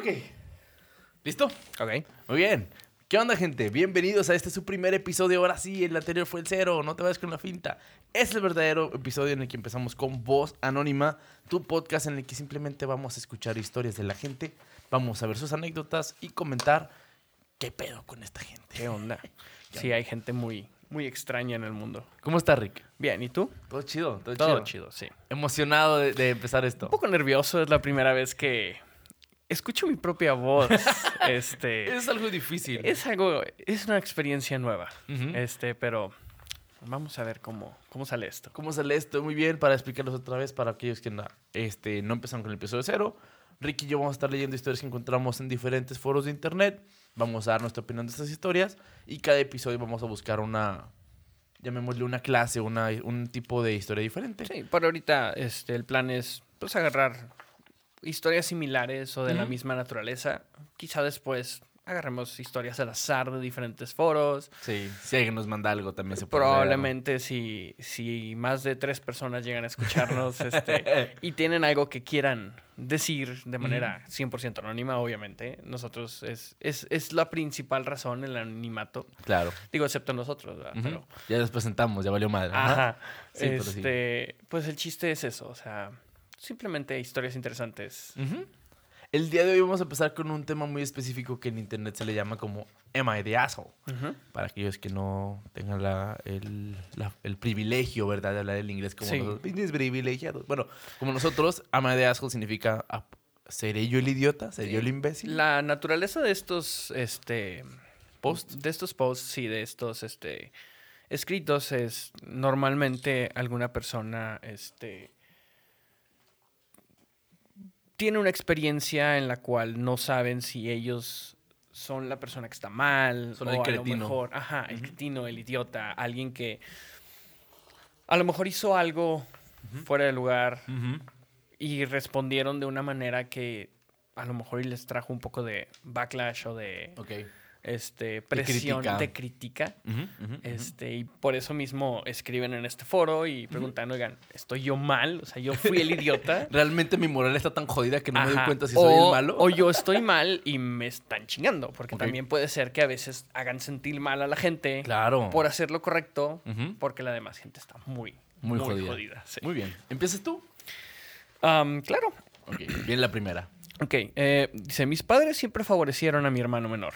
Ok. ¿Listo? Ok. Muy bien. ¿Qué onda, gente? Bienvenidos a este su primer episodio. Ahora sí, el anterior fue el cero. No te vayas con la finta. Es el verdadero episodio en el que empezamos con Voz Anónima, tu podcast en el que simplemente vamos a escuchar historias de la gente, vamos a ver sus anécdotas y comentar qué pedo con esta gente. ¿Qué onda? Sí, hay gente muy, muy extraña en el mundo. ¿Cómo está, Rick? Bien, ¿y tú? Todo chido, todo, Todo chido. chido, sí. Emocionado de, de empezar esto. Un poco nervioso, es la primera vez que escucho mi propia voz. este, Es algo difícil. es algo, es una experiencia nueva. Ujú. Este, pero vamos a ver cómo, cómo sale esto. ¿Cómo sale esto? Muy bien, para explicarlos otra vez, para aquellos que no, este, no empezaron con el episodio cero. Ricky y yo vamos a estar leyendo historias que encontramos en diferentes foros de internet. Vamos a dar nuestra opinión de estas historias. Y cada episodio vamos a buscar una, llamémosle una clase, una, un tipo de historia diferente. Sí, por ahorita este, el plan es pues agarrar historias similares o de la misma naturaleza. Quizá después agarremos historias al azar de diferentes foros. Sí, si alguien nos manda algo también se puede leer, ¿no? Probablemente si, si más de tres personas llegan a escucharnos este, y tienen algo que quieran decir de manera 100% anónima, obviamente, nosotros es, es, es la principal razón el anonimato. Claro. Digo, excepto nosotros, ¿verdad? Pero, Ya nos presentamos, ya valió madre. Ajá. ajá. Sí, pero sí. este, Pues el chiste es eso, o sea, simplemente historias interesantes. El día de hoy vamos a empezar con un tema muy específico que en internet se le llama como Am I the asshole? Para aquellos que no tengan la- el, la- el privilegio, ¿verdad? De hablar el inglés como Sí. nosotros. Privilegiados. Bueno, como nosotros, am I the asshole significa ah, ¿seré yo el idiota? ¿Seré yo el imbécil? La naturaleza de estos, este, Post. de estos posts, sí, de estos, este, escritos es normalmente alguna persona, este, tiene una experiencia en la cual no saben si ellos son la persona que está mal Son o el a lo mejor, ajá, el Ujú. cretino, el idiota, alguien que a lo mejor hizo algo fuera de lugar y respondieron de una manera que a lo mejor les trajo un poco de backlash o de. Este presión de crítica. Este, y por eso mismo escriben en este foro y preguntan, oigan, ¿estoy yo mal? O sea, yo fui el idiota. Realmente mi moral está tan jodida que no me doy cuenta si o, soy el malo. o yo estoy mal y me están chingando. Porque también puede ser que a veces hagan sentir mal a la gente Claro. por hacer lo correcto, porque la demás gente está muy, Muy, muy, jodida. jodida. sí. Muy bien. ¿Empiezas tú? Claro. Ok. Bien la primera. Ok, eh, dice, mis padres siempre favorecieron a mi hermano menor.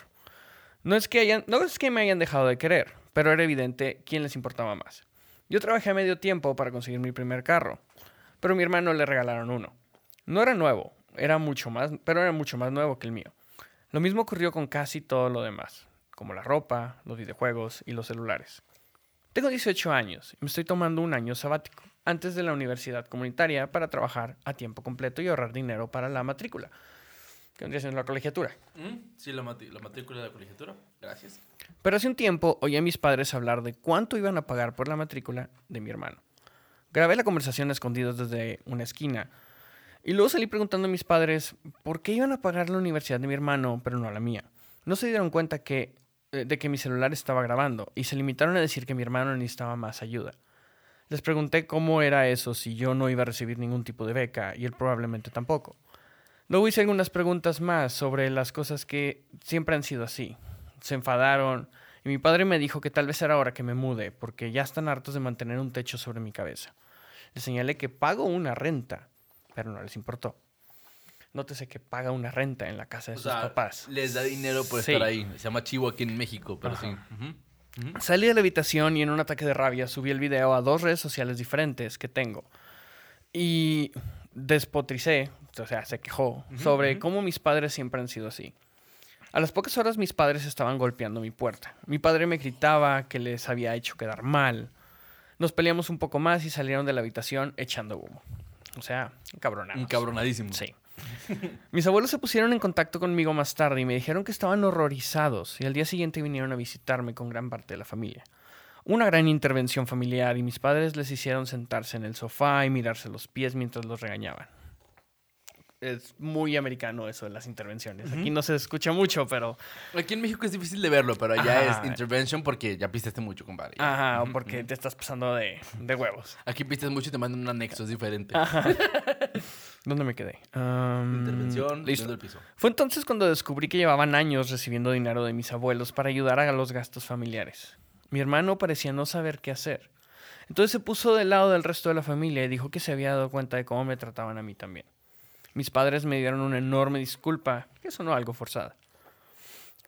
No es, que me hayan dejado de querer, pero era evidente quién les importaba más. Yo trabajé a medio tiempo para conseguir mi primer carro, pero a mi hermano le regalaron uno. No era nuevo, era mucho más, pero era mucho más nuevo que el mío. Lo mismo ocurrió con casi todo lo demás, como la ropa, los videojuegos y los celulares. Tengo 18 años y me estoy tomando un año sabático antes de la universidad comunitaria para trabajar a tiempo completo y ahorrar dinero para la matrícula, que vendría siendo la colegiatura. Sí, la, la matrícula de la colegiatura. Gracias. Pero hace un tiempo oí a mis padres hablar de cuánto iban a pagar por la matrícula de mi hermano. Grabé la conversación a escondidas desde una esquina y luego salí preguntando a mis padres por qué iban a pagar la universidad de mi hermano, pero no la mía. No se dieron cuenta que, eh, de que mi celular estaba grabando y se limitaron a decir que mi hermano necesitaba más ayuda. Les pregunté cómo era eso si yo no iba a recibir ningún tipo de beca y él probablemente tampoco. Luego hice algunas preguntas más sobre las cosas que siempre han sido así. Se enfadaron y mi padre me dijo que tal vez era hora que me mude porque ya están hartos de mantener un techo sobre mi cabeza. Les señalé que pago una renta, pero no les importó. Nótese que paga una renta en la casa de O sus sea, papás. les da dinero por Sí. estar ahí. Se llama chivo aquí en México, pero Ajá. sí. Salí de la habitación y en un ataque de rabia subí el video a dos redes sociales diferentes que tengo. Y despotricé, o sea, se quejó sobre cómo mis padres siempre han sido así. A las pocas horas mis padres estaban golpeando mi puerta. Mi padre me gritaba que les había hecho quedar mal. Nos peleamos un poco más y salieron de la habitación echando humo. O sea, encabronados. Encabronadísimo. Sí. Mis abuelos se pusieron en contacto conmigo más tarde y me dijeron que estaban horrorizados y al día siguiente vinieron a visitarme con gran parte de la familia. Una gran intervención familiar y mis padres les hicieron sentarse en el sofá y mirarse los pies mientras los regañaban. Es muy americano eso de las intervenciones. Aquí no se escucha mucho, pero... Aquí en México es difícil de verlo, pero allá Ajá. es intervention porque ya pisteste mucho, compadre. Ajá, o porque te estás pasando de, de huevos. Aquí pistes mucho y te mandan un anexo, es diferente. ¿Dónde me quedé? Um, Intervención, listo. viendo el piso. Fue entonces cuando descubrí que llevaban años recibiendo dinero de mis abuelos para ayudar a los gastos familiares. Mi hermano parecía no saber qué hacer. Entonces se puso del lado del resto de la familia y dijo que se había dado cuenta de cómo me trataban a mí también. Mis padres me dieron una enorme disculpa, que sonó algo forzada.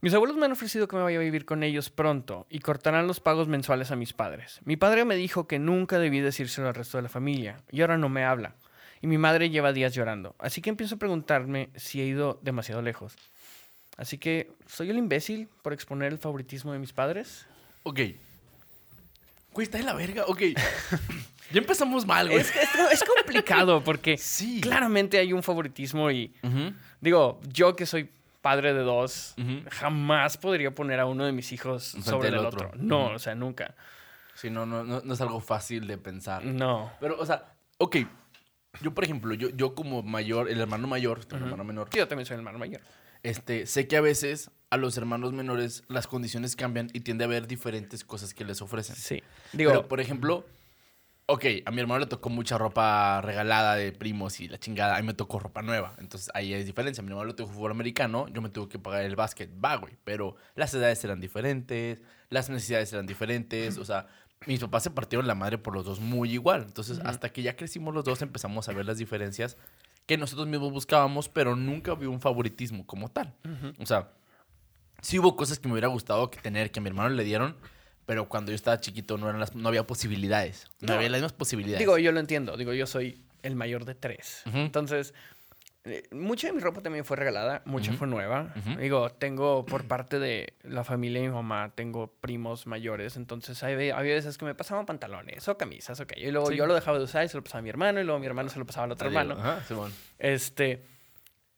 Mis abuelos me han ofrecido que me vaya a vivir con ellos pronto y cortarán los pagos mensuales a mis padres. Mi padre me dijo que nunca debí decírselo al resto de la familia y ahora no me habla. Y mi madre lleva días llorando. Así que empiezo a preguntarme si he ido demasiado lejos. Así que, ¿soy el imbécil por exponer el favoritismo de mis padres? Ok. Güey, está de la verga. Ok. ya empezamos mal, güey. Es, es- es complicado porque Sí. claramente hay un favoritismo y digo, yo que soy padre de dos, jamás podría poner a uno de mis hijos sobre el otro. otro. No, o sea, nunca. Sí, no, no, no, no es algo fácil de pensar. No. Pero, o sea, ok. Yo, por ejemplo, yo, yo como mayor, el hermano mayor, el hermano menor, Yo también soy el hermano mayor. Este, sé que a veces a los hermanos menores las condiciones cambian y tiende a haber diferentes cosas que les ofrecen. Sí. Digo, Pero, por ejemplo, ok, a mi hermano le tocó mucha ropa regalada de primos y la chingada. A mí me tocó ropa nueva. Entonces ahí hay diferencia. A mi hermano le tocó fútbol americano, yo me tuve que pagar el básquet. Va, güey. Pero las edades eran diferentes, las necesidades eran diferentes. O sea, mis papás se partieron la madre por los dos muy igual. Entonces, hasta que ya crecimos los dos, empezamos a ver las diferencias que nosotros mismos buscábamos, pero nunca vi un favoritismo como tal. O sea, sí hubo cosas que me hubiera gustado que tener, que a mi hermano le dieron, pero cuando yo estaba chiquito no, eran las, no había posibilidades. No, No. había las mismas posibilidades. digo, yo lo entiendo. Digo, yo soy el mayor de tres. Entonces, mucha de mi ropa también fue regalada, mucha fue nueva. Digo, tengo por parte de la familia de mi mamá, tengo primos mayores, entonces hay, había veces que me pasaban pantalones o camisas, ok. Y luego Sí. yo lo dejaba de usar y se lo pasaba a mi hermano, y luego mi hermano se lo pasaba al otro hermano. Ajá. Este.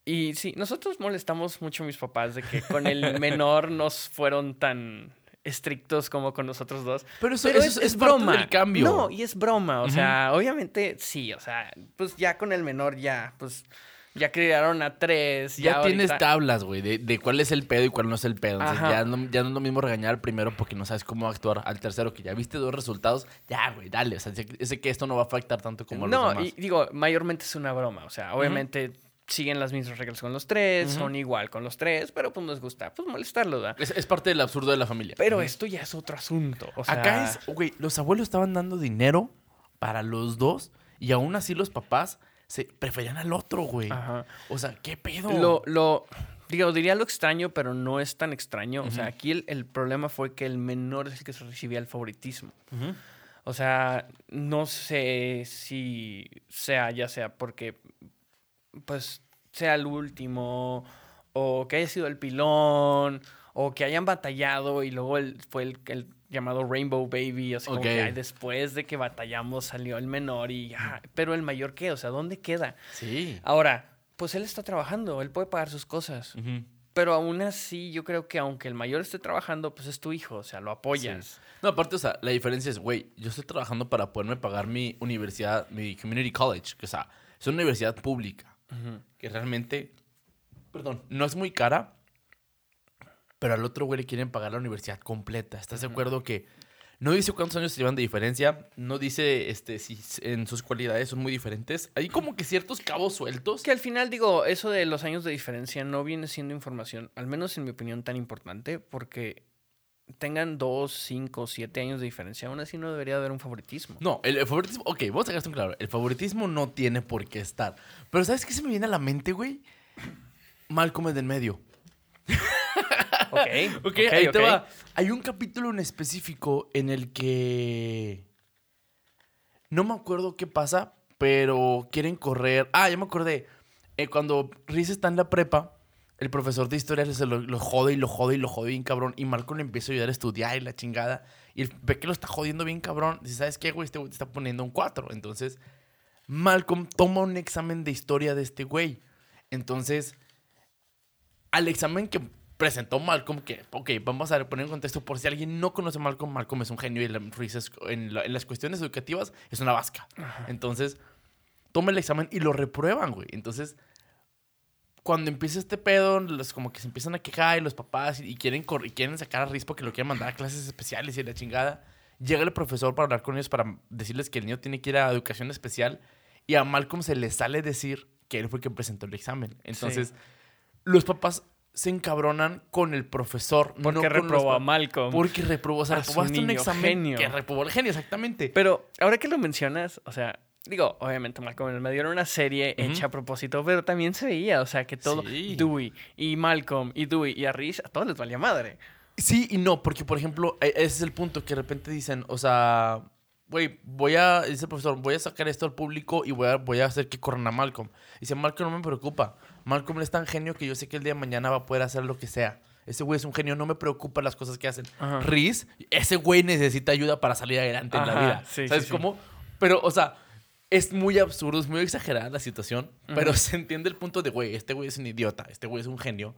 Y sí, nosotros molestamos mucho a mis papás de que con el menor nos fueron tan estrictos como con nosotros dos. Pero eso, Pero eso es, es parte del cambio. No, y es broma. O sea, obviamente sí. O sea, pues ya con el menor ya, pues ya criaron a tres. ya Ya, tienes ahorita- tablas, güey, de, de cuál es el pedo y cuál no es el pedo. Entonces, ya no, ya no es lo mismo regañar al primero porque no sabes cómo actuar al tercero, que ya viste dos resultados. Ya, güey, dale. O sea, sé, que esto no va a afectar tanto como a los No, demás. y digo, mayormente es una broma. O sea, obviamente siguen las mismas reglas con los tres, son igual con los tres, pero pues nos gusta pues molestarlo, ¿verdad? Es, es parte del absurdo de la familia. Pero esto ya es otro asunto. O sea, Acá es, güey, los abuelos estaban dando dinero para los dos y aún así los papás se preferían al otro, güey. Ajá. O sea, ¿qué pedo? Lo, lo, digo, diría lo extraño, pero no es tan extraño. O sea, aquí el, el problema fue que el menor es el que se recibía el favoritismo. O sea, no sé si sea, ya sea porque, pues, sea el último, o que haya sido el pilón, o que hayan batallado y luego el, fue el, el llamado Rainbow Baby, o sea, como que ay, después de que batallamos salió el menor y ya, pero el mayor qué, o sea, ¿dónde queda? Sí. Ahora, pues él está trabajando, él puede pagar sus cosas. Pero aún así, yo creo que aunque el mayor esté trabajando, pues es tu hijo, o sea, lo apoyas. No, aparte, o sea, la diferencia es, güey, yo estoy trabajando para poderme pagar mi universidad, mi community college, que o sea, es una universidad pública, que realmente, perdón, no es muy cara, pero al otro güey le quieren pagar la universidad completa. ¿Estás de acuerdo que no dice cuántos años se llevan de diferencia? No dice este, si en sus cualidades son muy diferentes. Hay como que ciertos cabos sueltos. Que al final, digo, eso de los años de diferencia no viene siendo información, al menos en mi opinión, tan importante, porque tengan dos, cinco, siete años de diferencia, aún así no debería haber un favoritismo. No, el, el favoritismo, ok, vamos a dejar claro. El favoritismo no tiene por qué estar. Pero ¿sabes qué se me viene a la mente, güey? Malcolm es del medio. Ok, Ok, ahí te va. Hay un capítulo en específico en el que. No me acuerdo qué pasa, pero quieren correr. Ah, ya me acordé. Eh, cuando Reese está en la prepa, el profesor de historia se lo, lo jode y lo jode y lo jode bien cabrón. Y Malcolm le empieza a ayudar a estudiar y la chingada. Y ve que lo está jodiendo bien cabrón. Dice, ¿sabes qué, güey? Este güey te está poniendo un 4. Entonces, Malcolm toma un examen de historia de este güey. Entonces, al examen que presentó Malcolm, que, ok, vamos a poner en contexto, por si alguien no conoce a Malcolm, Malcolm es un genio y en, la- en las cuestiones educativas es una vasca. Entonces, toma el examen y lo reprueban, güey. Entonces, cuando empieza este pedo, los como que se empiezan a quejar y los papás y, quieren, y quieren sacar a Reese porque lo quieren mandar a clases especiales y la chingada. Llega el profesor para hablar con ellos para decirles que el niño tiene que ir a educación especial y a Malcolm se le sale decir que él fue el que presentó el examen. Entonces, los papás se encabronan con el profesor. Porque no reprobó a Malcolm. Porque reprobó, o sea, reprobaste un examen genio. que reprobó el genio, exactamente. Pero ahora que lo mencionas, o sea, digo, obviamente Malcolm en el medio era una serie hecha a propósito, pero también se veía, o sea, que todo, Sí. Dewey y Malcolm y Dewey y a Reese, a todos les valía madre. Sí y no, porque por ejemplo, e- ese es el punto que de repente dicen, o sea, güey, voy a, dice el profesor, voy a sacar esto al público y voy a, voy a hacer que corran a Malcolm. Dice, Malcolm no me preocupa. Malcolm es tan genio que yo sé que el día de mañana va a poder hacer lo que sea. Ese güey es un genio, no me preocupa las cosas que hacen. Ajá. Reese, ese güey necesita ayuda para salir adelante en la vida. sí, ¿Sabes sí, sí. cómo? Pero, o sea, es muy absurdo, es muy exagerada la situación, pero se entiende el punto de, güey, este güey es un idiota, este güey es un genio.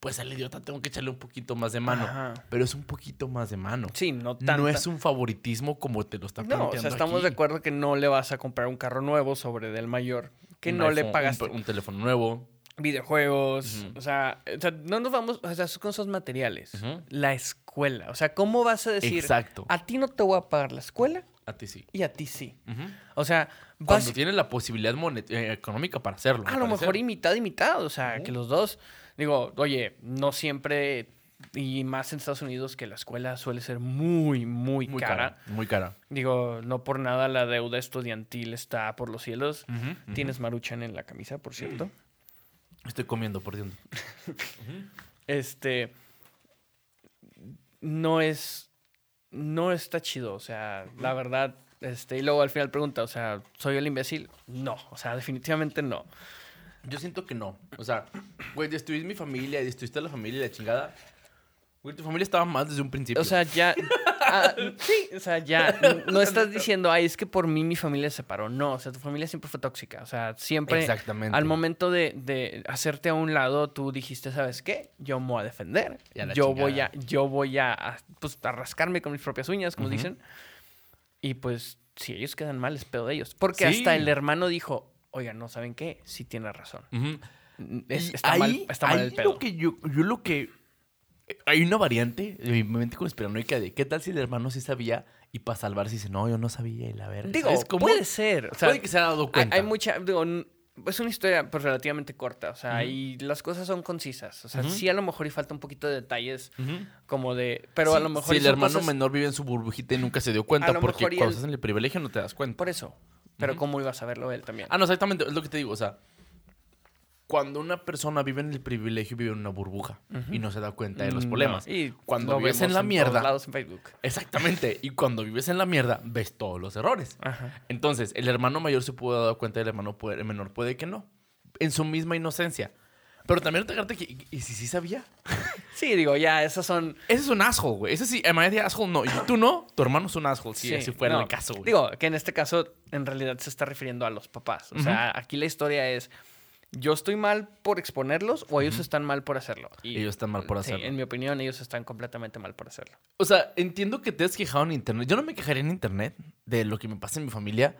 Pues al idiota tengo que echarle un poquito más de mano. Ajá. Pero es un poquito más de mano. Sí, no tanto. No es un favoritismo como te lo está No, planteando o sea, estamos aquí. de acuerdo que no le vas a comprar un carro nuevo sobre del mayor, que Un no le iPhone, pagas Un, un teléfono nuevo. videojuegos, o, sea, o sea, no nos vamos, o sea, son cosas materiales. La escuela, o sea, ¿cómo vas a decir, Exacto. a ti no te voy a pagar la escuela A ti sí. y a ti sí? O sea, vas, Cuando tienes la posibilidad eh, económica para hacerlo. a lo mejor y mitad y mitad, o sea, que los dos, digo, oye, no siempre, y más en Estados Unidos, que la escuela suele ser muy, muy, Muy cara. cara. Muy cara. Digo, no por nada la deuda estudiantil está por los cielos. Tienes maruchan en la camisa, por cierto. Estoy comiendo, por cierto. Este. No es. No está chido. O sea, la verdad. Este, y luego al final pregunta, o sea, ¿soy el imbécil? No, o sea, definitivamente no. Yo siento que no. O sea, güey, destruís mi familia, destruiste a la familia y la chingada. Güey, tu familia estaba mal desde un principio. O sea, ya. ah, sí, o sea, ya. No estás diciendo, ay, es que por mí mi familia se separó. No, o sea, tu familia siempre fue tóxica. O sea, siempre. Exactamente. Al momento de, de hacerte a un lado, tú dijiste, ¿sabes qué? Yo me voy a defender. Y a la yo voy a, chingada. yo voy a, pues, a rascarme con mis propias uñas, como Ujú. dicen. Y pues, si ellos quedan mal, es pedo de ellos. Porque Sí. hasta el hermano dijo, oigan, ¿no saben qué? Sí tiene razón. Es- está, mal, ahí- está mal ahí el pedo. Lo que yo, yo lo que. Hay una variante de mi mente conspiranoica de qué tal si el hermano sí sabía y para salvarse dice, no, yo no sabía y la verga. Digo, ¿Sabes cómo? puede ser. O sea, Puede que se haya dado cuenta. hay mucha, digo, es una historia pues relativamente corta, o sea, y las cosas son concisas. O sea, sí a lo mejor y falta un poquito de detalles como de, pero a lo mejor Si el hermano cosas- menor vive en su burbujita y nunca se dio cuenta, porque cuando estás en el privilegio no te das cuenta. por eso. Pero cómo iba a saberlo él también. Ah, no, exactamente, es lo que te digo, o sea, cuando una persona vive en el privilegio, vive en una burbuja y no se da cuenta de los Mm, problemas. no, Y Cuando lo vives en la mierda- lados en Facebook. Exactamente, y cuando vives en la mierda, ves todos los errores. Ajá. Entonces, el hermano mayor se pudo dar cuenta, el hermano puede- el menor puede que no, en su misma inocencia. Pero también te agarraste que, ¿y- ¿y si sí sabía? Sí, digo, ya, esas son... Ese es un asshole, güey. Ese sí, además de asshole, no. Y tú no, tu hermano es un asshole, si así fuera no. el caso, güey. Digo, que en este caso en realidad se está refiriendo a los papás. O sea, aquí la historia es, yo estoy mal por exponerlos o ellos están mal por hacerlo. Y, Ellos están mal por sí, hacerlo. en mi opinión, ellos están completamente mal por hacerlo. O sea, entiendo que te has quejado en internet. Yo no me quejaría en internet de lo que me pasa en mi familia.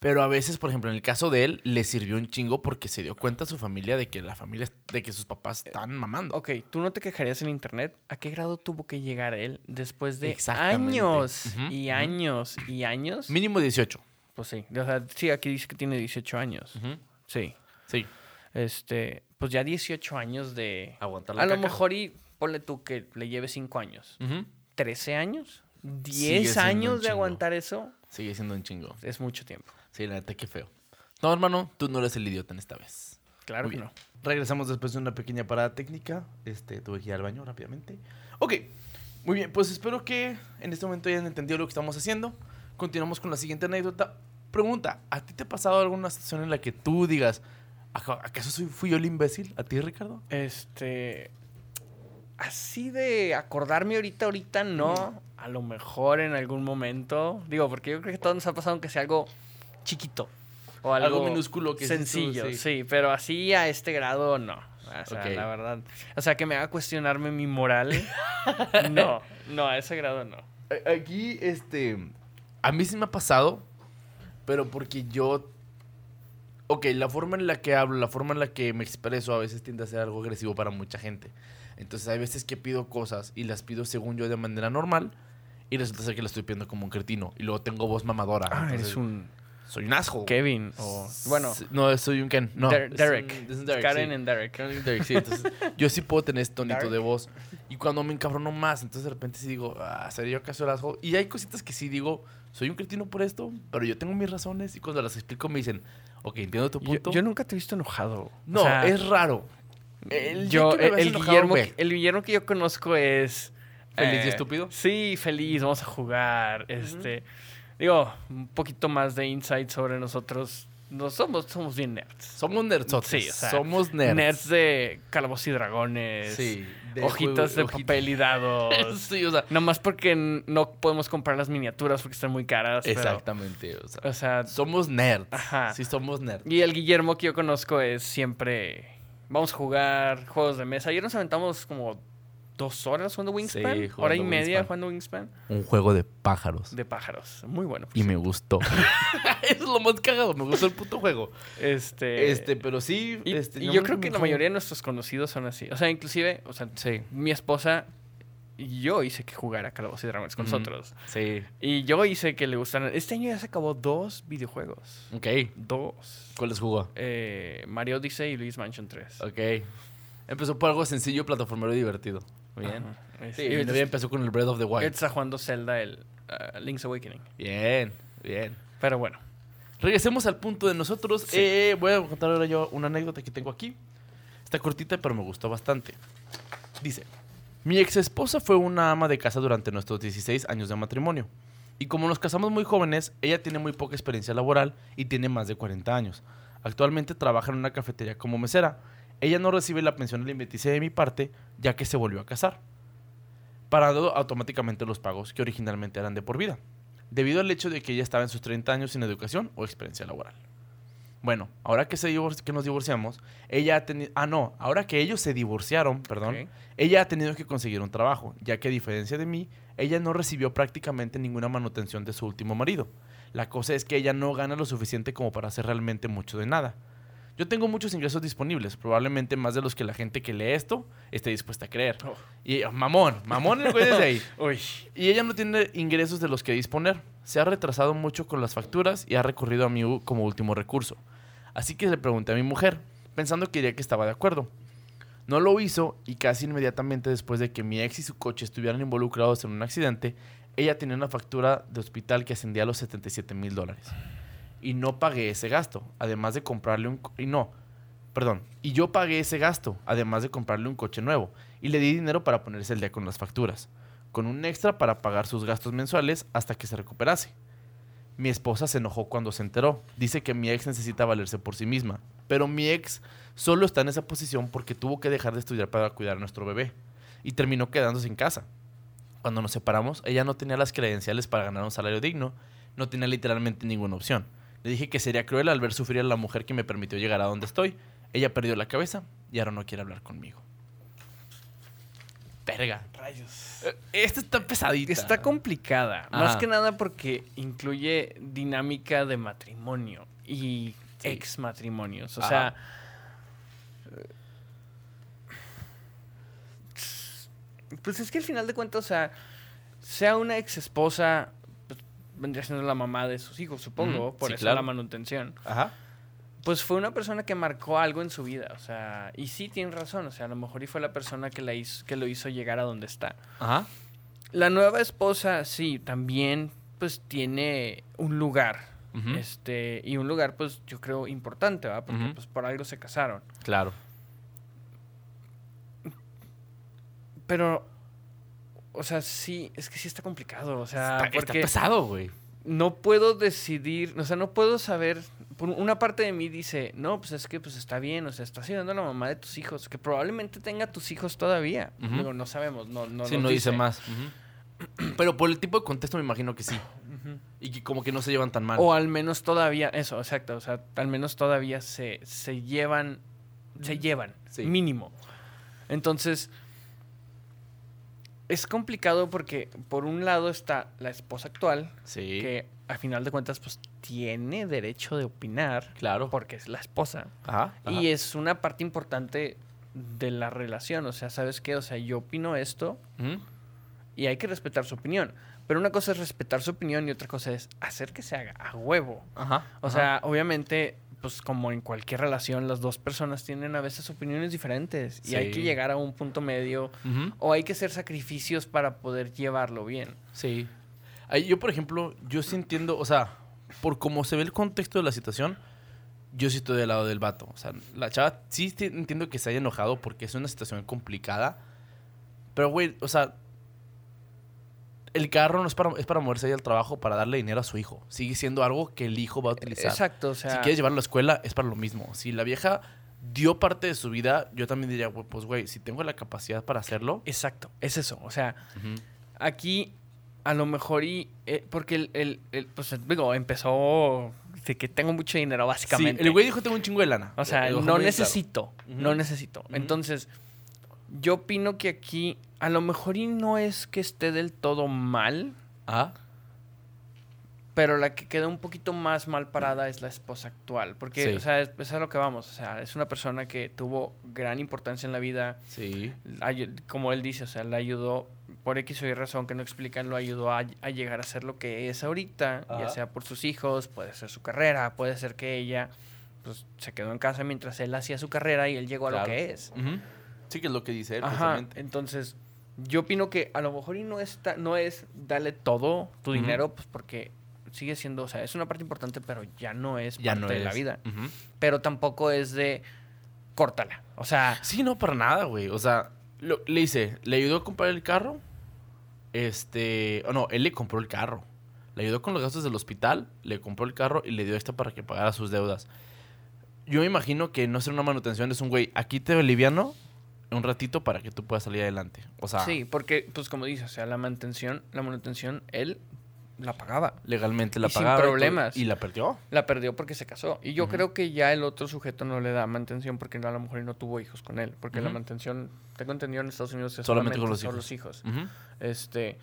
Pero a veces, por ejemplo, en el caso de él, le sirvió un chingo porque se dio cuenta a su familia de que la familia, de que sus papás están mamando. Ok, tú no te quejarías en internet. ¿A qué grado tuvo que llegar él después de años y años y años? Mínimo 18. Pues sí, o sea, sí, aquí dice que tiene 18 años. Sí. Sí. Este, pues ya 18 años de... Aguantar la A lo mejor y ponle tú que le lleve 5 años. Ujú. ¿13 años? Sigue ¿10 siendo un años de aguantar eso? Sigue siendo un chingo. Es mucho tiempo. Sí, la neta, qué feo. No, hermano, tú no eres el idiota en esta vez. Claro Muy que bien. no. Regresamos después de una pequeña parada técnica. Este, tuve que ir al baño rápidamente. Ok, muy bien. Pues espero que en este momento hayan entendido lo que estamos haciendo. Continuamos con la siguiente anécdota. Pregunta, ¿a ti te ha pasado alguna situación en la que tú digas, "¿Aca- ¿acaso soy, fui yo el imbécil? ¿A ti, Ricardo? Este. Así de acordarme ahorita, ahorita no. A lo mejor en algún momento. Digo, porque yo creo que a todos nos ha pasado aunque sea algo chiquito. O algo, Algo minúsculo que dices tú, sencillo, sí. sí. pero así a este grado no. O sea, la verdad. O sea, que me haga cuestionarme mi moral. no, no, a ese grado no. Aquí, este. A mí sí me ha pasado, pero porque yo. Ok, la forma en la que hablo, la forma en la que me expreso a veces tiende a ser algo agresivo para mucha gente. Entonces hay veces que pido cosas y las pido según yo de manera normal y resulta ser que las estoy pidiendo como un cretino y luego tengo voz mamadora. Ah, entonces- eres un. Soy un asshole. Kevin o... Bueno, No, soy un Ken. No. Der- es un- Derek. es un Derek, Karen sí. en Derek. Karen y Derek, sí. Entonces, yo sí puedo tener este tonito Dark. de voz. Y cuando me encabrono más, entonces de repente sí digo, ah, ¿sería yo acaso el asshole? Y hay cositas que sí digo, soy un cretino por esto, pero yo tengo mis razones. Y cuando las explico me dicen, ok, entiendo tu punto. yo nunca te he visto enojado. no, O sea, es raro. El día yo, que me el, veas el enojado, Guillermo, que- el Guillermo que yo conozco es... eh, ¿Feliz y estúpido? Sí, feliz, vamos a jugar. Este, Digo, un poquito más de insight sobre nosotros. No somos, somos bien nerds. Somos nerdsotes. Sí, o sea, Somos nerds. Nerds de calabozos y dragones. Sí. de hojitas de hojita- papel y dados. sí, o sea. Nomás porque no podemos comprar las miniaturas porque están muy caras. pero- Exactamente. O sea, o sea, somos nerds. Ajá. Sí, somos nerds. y el Guillermo que yo conozco es siempre. Vamos a jugar juegos de mesa. Ayer nos aventamos como dos horas jugando Wingspan. Sí, jugando hora y media Wingspan. jugando Wingspan. Un juego de pájaros. De pájaros. Muy bueno. Y me gustó. Es lo más cagado. Me gustó el puto juego. Este. Este, pero sí. y, este, y no yo creo que la mayoría de nuestros conocidos son así. O sea, inclusive, o sea, Sí. mi esposa y yo hice que jugara Calabozos y Dragones con nosotros. Sí. Y yo hice que le gustaran. Este año ya se acabó dos videojuegos. Ok. Dos. ¿Cuáles jugó? Eh, Mario Odyssey y Luis Mansion 3. Ok. Empezó por algo sencillo, plataformero y divertido. Bien. Ajá. Sí, Y novia empezó con el Breath of the Wild. está jugando Zelda, el uh, Link's Awakening. Bien, bien. Pero bueno. Regresemos al punto de nosotros. Sí. Eh, voy a contar ahora yo una anécdota que tengo aquí. Está cortita, pero me gustó bastante. Dice, mi ex esposa fue una ama de casa durante nuestros 16 años de matrimonio. Y como nos casamos muy jóvenes, ella tiene muy poca experiencia laboral y tiene más de 40 años. Actualmente trabaja en una cafetería como mesera. Ella no recibe la pensión alimenticia de mi parte, ya que se volvió a casar, parando automáticamente los pagos que originalmente eran de por vida debido al hecho de que ella estaba en sus 30 años sin educación o experiencia laboral. Bueno, ahora que, se que nos divorciamos, ella ha tenido... Ah, no, ahora que ellos se divorciaron, perdón, ella ha tenido que conseguir un trabajo, ya que a diferencia de mí, ella no recibió prácticamente ninguna manutención de su último marido. La cosa es que ella no gana lo suficiente como para hacer realmente mucho de nada. Yo tengo muchos ingresos disponibles, probablemente más de los que la gente que lee esto esté dispuesta a creer. Oh. Y mamón, mamón el güey desde ahí. Uy. Y ella no tiene ingresos de los que disponer. Se ha retrasado mucho con las facturas y ha recurrido a mí como último recurso. Así que le pregunté a mi mujer, pensando que diría que estaba de acuerdo. No lo hizo y casi inmediatamente después de que mi ex y su coche estuvieran involucrados en un accidente, ella tenía una factura de hospital que ascendía a los 77 mil dólares. Y no pagué ese gasto, además de comprarle un... Y no, perdón. Y yo pagué ese gasto, además de comprarle un coche nuevo. Y le di dinero para ponerse el día con las facturas con un extra para pagar sus gastos mensuales hasta que se recuperase. Mi esposa se enojó cuando se enteró. Dice que mi ex necesita valerse por sí misma. Pero mi ex solo está en esa posición porque tuvo que dejar de estudiar para cuidar a nuestro bebé. Y terminó quedándose en casa. Cuando nos separamos, ella no tenía las credenciales para ganar un salario digno. No tenía literalmente ninguna opción. Le dije que sería cruel al ver sufrir a la mujer que me permitió llegar a donde estoy. Ella perdió la cabeza y ahora no quiere hablar conmigo. Verga. Rayos. Eh, Esta está pesadita. Está complicada. Más que nada porque incluye dinámica de matrimonio y Sí. ex matrimonios. O Ajá. sea. Pues es que al final de cuentas, o sea, sea una ex esposa, vendría siendo la mamá de sus hijos, supongo, por sí, eso claro. la manutención. Ajá. Pues fue una persona que marcó algo en su vida, o sea, y sí tiene razón, o sea, a lo mejor y fue la persona que, la hizo, que lo hizo llegar a donde está. Ajá. La nueva esposa, sí, también pues tiene un lugar. Este, y un lugar, pues, yo creo importante, ¿verdad? Porque pues por algo se casaron. Claro. Pero, o sea, sí, es que sí está complicado. O sea, está, está pesado, güey. no puedo decidir, o sea, no puedo saber. Por una parte de mí dice, no, pues es que pues está bien, o sea, estás ayudando a la mamá de tus hijos, que probablemente tenga tus hijos todavía. Ujú. Digo, no sabemos, no, no sí, no dice más. Pero por el tipo de contexto me imagino que sí. Y que como que no se llevan tan mal. O al menos todavía, eso, exacto, o sea, al menos todavía se, se llevan, se llevan, Sí. mínimo. Entonces, es complicado porque por un lado está la esposa actual, sí. que a final de cuentas pues tiene derecho de opinar, Claro. porque es la esposa, Ajá. y es una parte importante de la relación, o sea, ¿sabes qué? O sea, yo opino esto Ujú. y hay que respetar su opinión. Pero una cosa es respetar su opinión y otra cosa es hacer que se haga a huevo. Ajá. O sea, obviamente, pues como en cualquier relación, las dos personas tienen a veces opiniones diferentes y hay Sí. que llegar a un punto medio o hay que hacer sacrificios para poder llevarlo bien. Sí. Ahí, yo, por ejemplo, yo sí entiendo, o sea, por cómo se ve el contexto de la situación, yo sí estoy del lado del vato. O sea, la chava sí entiendo que se haya enojado porque es una situación complicada. Pero, güey, o sea, el carro no es para, es para moverse ahí al trabajo para darle dinero a su hijo. Sigue siendo algo que el hijo va a utilizar. Exacto, o sea, si quieres llevarlo a la escuela, es para lo mismo. Si la vieja dio parte de su vida, yo también diría, pues, güey, si tengo la capacidad para hacerlo. exacto, es eso. O sea, aquí a lo mejor y eh, porque el, el- el, pues digo, empezó de que tengo mucho dinero Sí, básicamente. el güey dijo, tengo un chingo de lana. O sea, no claro. necesito, no necesito. Entonces, yo opino que aquí a lo mejor y no es que esté del todo mal, Ajá. pero la que queda un poquito más mal parada es la esposa actual. Porque, Sí. o sea, es, es a lo que vamos. O sea, es una persona que tuvo gran importancia en la vida. Sí. Como él dice, o sea, le ayudó, por X o Y razón que no explican, lo ayudó a, a llegar a ser lo que es ahorita. Ya sea por sus hijos, puede ser su carrera, puede ser que ella pues, se quedó en casa mientras él hacía su carrera y él llegó a lo que es. Sí, que es lo que dice él, Ajá, entonces yo opino que a lo mejor y no, está, no es darle todo tu dinero, pues porque sigue siendo, o sea, es una parte importante, pero ya no es Ya parte no de es. la vida. Pero tampoco es de córtala. O sea, Sí, no, para nada, güey. O sea, lo- le hice, le ayudó a comprar el carro. Este. O no, él le compró el carro. Le ayudó con los gastos del hospital, le compró el carro y le dio esto para que pagara sus deudas. Yo me imagino que no será una manutención, es un güey, aquí te liviano un ratito para que tú puedas salir adelante. O sea, sí, porque pues como dices, o sea, la mantención, la manutención él la pagaba. legalmente la Y sin pagaba. todo, problemas. Y la perdió. La perdió porque se casó. Y yo creo que ya el otro sujeto no le da mantención porque a lo mejor no tuvo hijos con él. Porque la mantención, tengo entendido en Estados Unidos, es Solamente solamente, con los hijos. los hijos. Ujú. Este.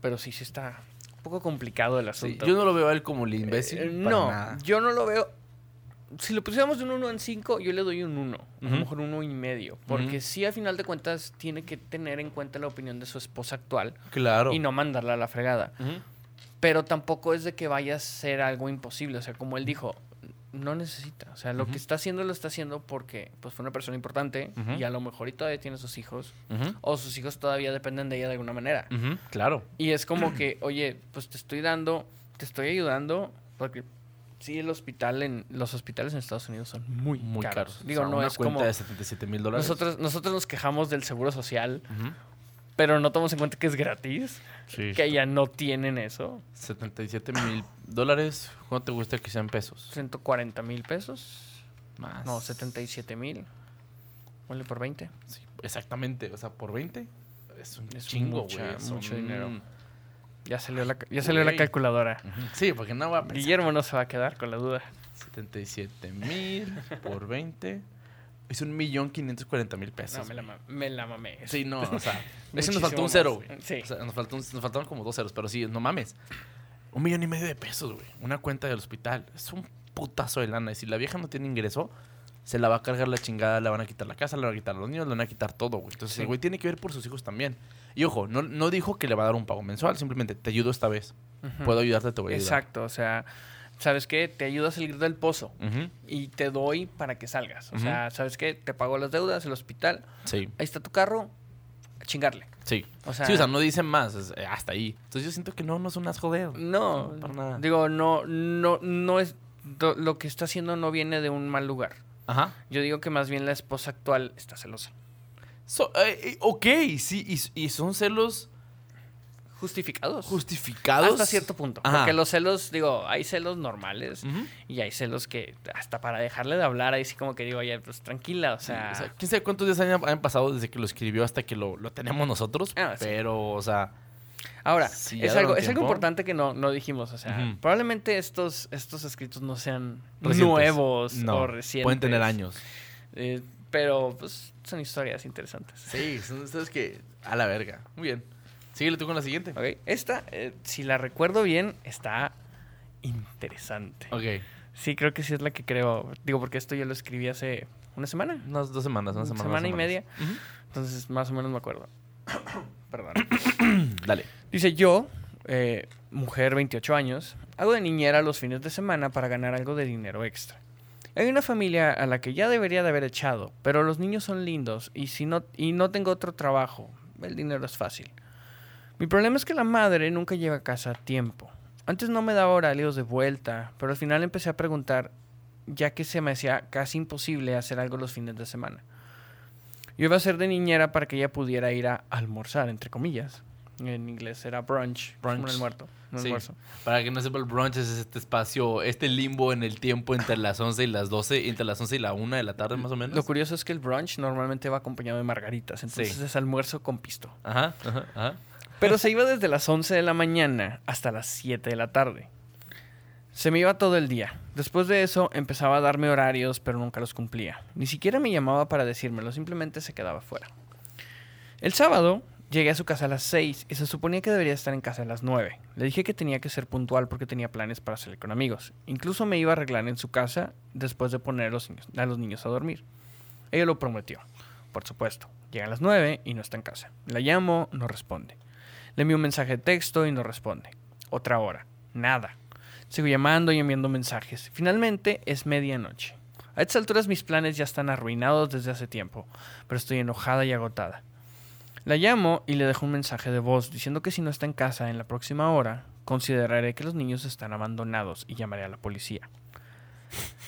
Pero sí, sí está un poco complicado el Sí, asunto. yo no lo veo a él como el imbécil. Eh, no, nada. yo no lo veo. Si lo pusiéramos de un 1 en 5, yo le doy un 1. A Ujú. lo mejor un 1 y medio. Porque Ujú. sí, a final de cuentas, tiene que tener en cuenta la opinión de su esposa actual Claro. y no mandarla a la fregada. Ujú. Pero tampoco es de que vaya a ser algo imposible. O sea, como él dijo, no necesita. O sea, lo que está haciendo lo está haciendo porque pues, fue una persona importante y a lo mejor y todavía tiene sus hijos. O sus hijos todavía dependen de ella de alguna manera. Claro. Y es como que, oye, pues te estoy dando, te estoy ayudando, porque sí, el hospital en, los hospitales en Estados Unidos son muy, Muy caros. caros. Digo, O sea, no una es cuenta como... de 77 mil dólares. Nosotros, nosotros nos quejamos del seguro social, Ujú. pero no tomamos en cuenta que es gratis, Sí. que ya no tienen eso. 77 mil dólares. ¿Cuánto te gusta que sean pesos? 140 mil pesos. Más. No, 77 mil. Ponle por 20. Sí, exactamente. O sea, por 20 es un Es chingo, güey. Mucho dinero. Ya salió la, ya salió la calculadora. Sí, porque no va a pensar. Guillermo no se va a quedar con la duda. 77 mil por 20. Es un millón 540 mil pesos. No, me la, me la mamé. Sí, no, o sea, Muchísimo nos faltó un cero, güey. Sí. O sea, nos, faltó un- nos faltaron como dos ceros, pero sí, no mames. Un millón y medio de pesos, güey. Una cuenta del hospital. Es un putazo de lana. Y si la vieja no tiene ingreso, se la va a cargar la chingada, le van a quitar la casa, le van a quitar a los niños, le van a quitar todo, güey. Entonces Sí. el güey tiene que ver por sus hijos también. Y ojo, no, no dijo que le va a dar un pago mensual, simplemente te ayudo esta vez. Puedo ayudarte, te voy a ayudar. Exacto, o sea, ¿sabes qué? Te ayudo a salir del pozo y te doy para que salgas. O sea, ¿sabes qué? Te pago las deudas, el hospital, Sí, ahí está tu carro, a chingarle. sí. O sea, sí, o sea, no dicen más, es, eh, hasta ahí. Entonces yo siento que no, no son unas joder. no, No, para nada. digo, no, no, no es, lo que está haciendo no viene de un mal lugar. Ajá. Yo digo que más bien la esposa actual está celosa. So, eh, eh, ok, sí, y, y son celos Justificados. justificados. Hasta cierto punto. Ajá. Porque los celos, digo, hay celos normales y hay celos que hasta para dejarle de hablar, ahí sí como que digo, oye, pues tranquila, o Sí, sea... o sea, quién sabe cuántos días hayan pasado desde que lo escribió hasta que lo, lo tenemos nosotros. Ah, sí. pero, o sea, Ahora, Sí, es, algo, es algo importante que no, no dijimos. O sea, probablemente estos, estos escritos no sean recientes. nuevos No, o recientes. Pueden tener años. Eh, pero, pues, son historias interesantes. Sí, son ustedes que. A la verga. Muy bien. Síguele tú con la siguiente. Ok, Esta, eh, si la recuerdo bien, está interesante. Ok. Sí, creo que sí es la que creo. Digo, porque esto yo lo escribí hace una semana. Unas dos semanas, una Semana semana. y media. Entonces, más o menos me acuerdo. Perdón. Dale. Dice yo, eh, mujer 28 años, hago de niñera los fines de semana para ganar algo de dinero extra. Hay una familia a la que ya debería de haber echado, pero los niños son lindos y, si no, y no tengo otro trabajo, el dinero es fácil. Mi problema es que la madre nunca llega a casa a tiempo. Antes no me daba horarios de vuelta, pero al final empecé a preguntar, ya que se me hacía casi imposible hacer algo los fines de semana. Yo iba a ser de niñera para que ella pudiera ir a almorzar, entre comillas. En inglés era brunch, brunch. como el muerto, Sí. Para que no sepa, el brunch es este espacio, este limbo en el tiempo entre las 11 y las 12, entre las 11 y la 1 de la tarde más o menos. Lo curioso es que el brunch normalmente va acompañado de margaritas, entonces Sí. es almuerzo con pisto. Ajá, ajá, ajá. Pero se iba desde las 11 de la mañana hasta las 7 de la tarde. Se me iba todo el día. Después de eso empezaba a darme horarios, pero nunca los cumplía. Ni siquiera me llamaba para decírmelo, simplemente se quedaba fuera. El sábado llegué a su casa a las 6 y se suponía que debería estar en casa a las 9. Le dije que tenía que ser puntual porque tenía planes para salir con amigos. Incluso me iba a arreglar en su casa después de poner a los niños, a, dormir. Ella lo prometió, por supuesto. Llega a las 9 y no está en casa. La llamo, no responde. Le envío un mensaje de texto y no responde. Otra hora. Nada. Sigo llamando y enviando mensajes. Finalmente es medianoche. A estas alturas mis planes ya están arruinados desde hace tiempo, pero estoy enojada y agotada. La llamo y le dejo un mensaje de voz diciendo que si no está en casa en la próxima hora, consideraré que los niños están abandonados y llamaré a la policía.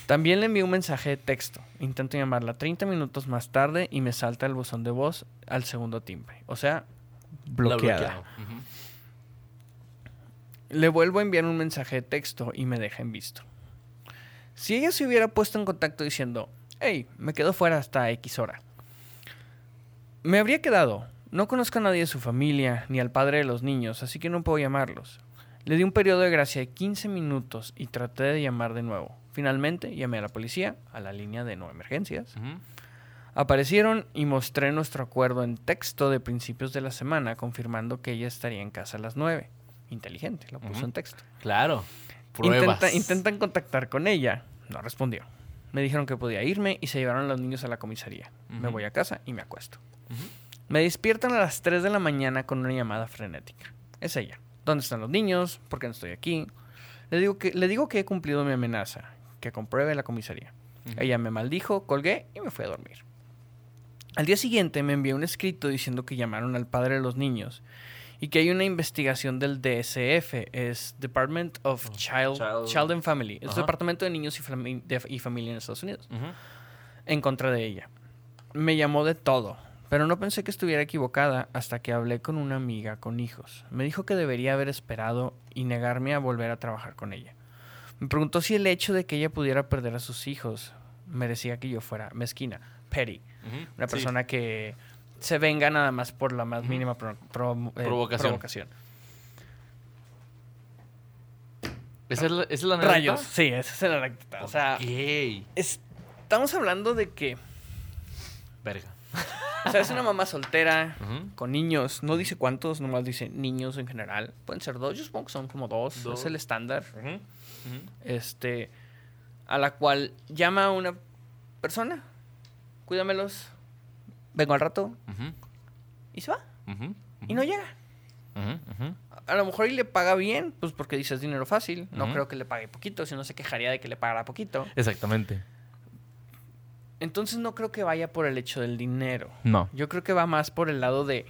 También le envío un mensaje de texto. Intento llamarla 30 minutos más tarde y me salta el buzón de voz al segundo timbre. O sea, La bloqueada. Le vuelvo a enviar un mensaje de texto y me deja en visto. Si ella se hubiera puesto en contacto diciendo, hey, me quedo fuera hasta X hora, me habría quedado. No conozco a nadie de su familia ni al padre de los niños, así que no puedo llamarlos. Le di un periodo de gracia de 15 minutos y traté de llamar de nuevo. Finalmente llamé a la policía, a la línea de no emergencias. Aparecieron y mostré nuestro acuerdo en texto de principios de la semana, confirmando que ella estaría en casa a las 9. Inteligente, lo puso en texto. Claro. Pruebas. Intenta- intentan contactar con ella. No respondió. Me dijeron que podía irme y se llevaron a los niños a la comisaría. Me voy a casa y me acuesto. Me despiertan a las 3 de la mañana con una llamada frenética. Es ella. ¿Dónde están los niños? ¿Por qué no estoy aquí? Le digo que, le digo que he cumplido mi amenaza, que compruebe la comisaría. Ella me maldijo, colgué y me fui a dormir. Al día siguiente me envió un escrito diciendo que llamaron al padre de los niños y que hay una investigación del DSF, es Department of Child, Child- Child and Family, es Ajá. Departamento de Niños y, Fami- de- y Familia en Estados Unidos, en contra de ella. Me llamó de todo, pero no pensé que estuviera equivocada hasta que hablé con una amiga con hijos. Me dijo que debería haber esperado y negarme a volver a trabajar con ella. Me preguntó si el hecho de que ella pudiera perder a sus hijos merecía que yo fuera mezquina, petty, Ujú. una Sí. persona que se venga nada más por la más mínima pro- pro- eh, Provocación. provocación. ¿Esa es la, esa es la anécdota? Rayos, sí, esa es la anécdota. O sea, estamos hablando de que, Verga. o sea, es una mamá soltera con niños, no dice cuántos, nomás dice niños en general. Pueden ser dos, yo supongo que son como dos, Dos. es el estándar. Este, a la cual llama a una persona, cuídamelos, vengo al rato y se va y no llega. A lo mejor y le paga bien, pues porque dices dinero fácil. No creo que le pague poquito, si no se quejaría de que le pagara poquito. Exactamente. Entonces no creo que vaya por el hecho del dinero. No. Yo creo que va más por el lado de,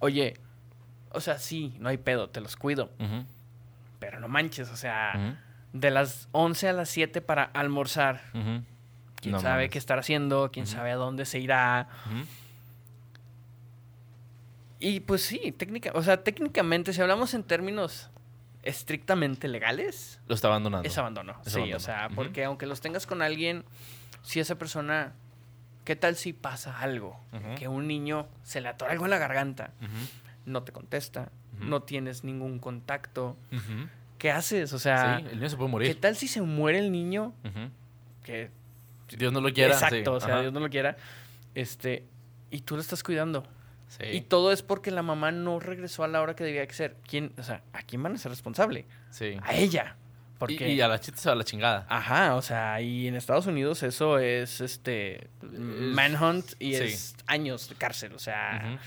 oye, o sea, sí, no hay pedo, te los cuido, pero no manches, o sea, de las 11 a las 7 para almorzar. ¿Quién No sabe mames. qué estar haciendo? ¿Quién sabe a dónde se irá? Y pues sí, técnica, o sea, técnicamente, si hablamos en términos estrictamente legales, Lo está abandonando. es abandono. Es sí, abandono. o sea, porque aunque los tengas con alguien, si esa persona, ¿qué tal si pasa algo? Que un niño se le atora algo en la garganta, no te contesta, no tienes ningún contacto. ¿Qué haces? O sea, sí, el niño se puede ¿qué morir. tal si se muere el niño? Que Dios no lo quiera. Exacto, sí. o sea. Dios no lo quiera. Este, y tú lo estás cuidando. Sí. Y todo es porque la mamá no regresó a la hora que debía que ser. ¿Quién, o sea, ¿a quién van a ser responsable? Sí. A ella. Porque, Y, y a la chita se va a la chingada. Ajá, o sea, y en Estados Unidos eso es este manhunt y sí. es años de cárcel, o sea,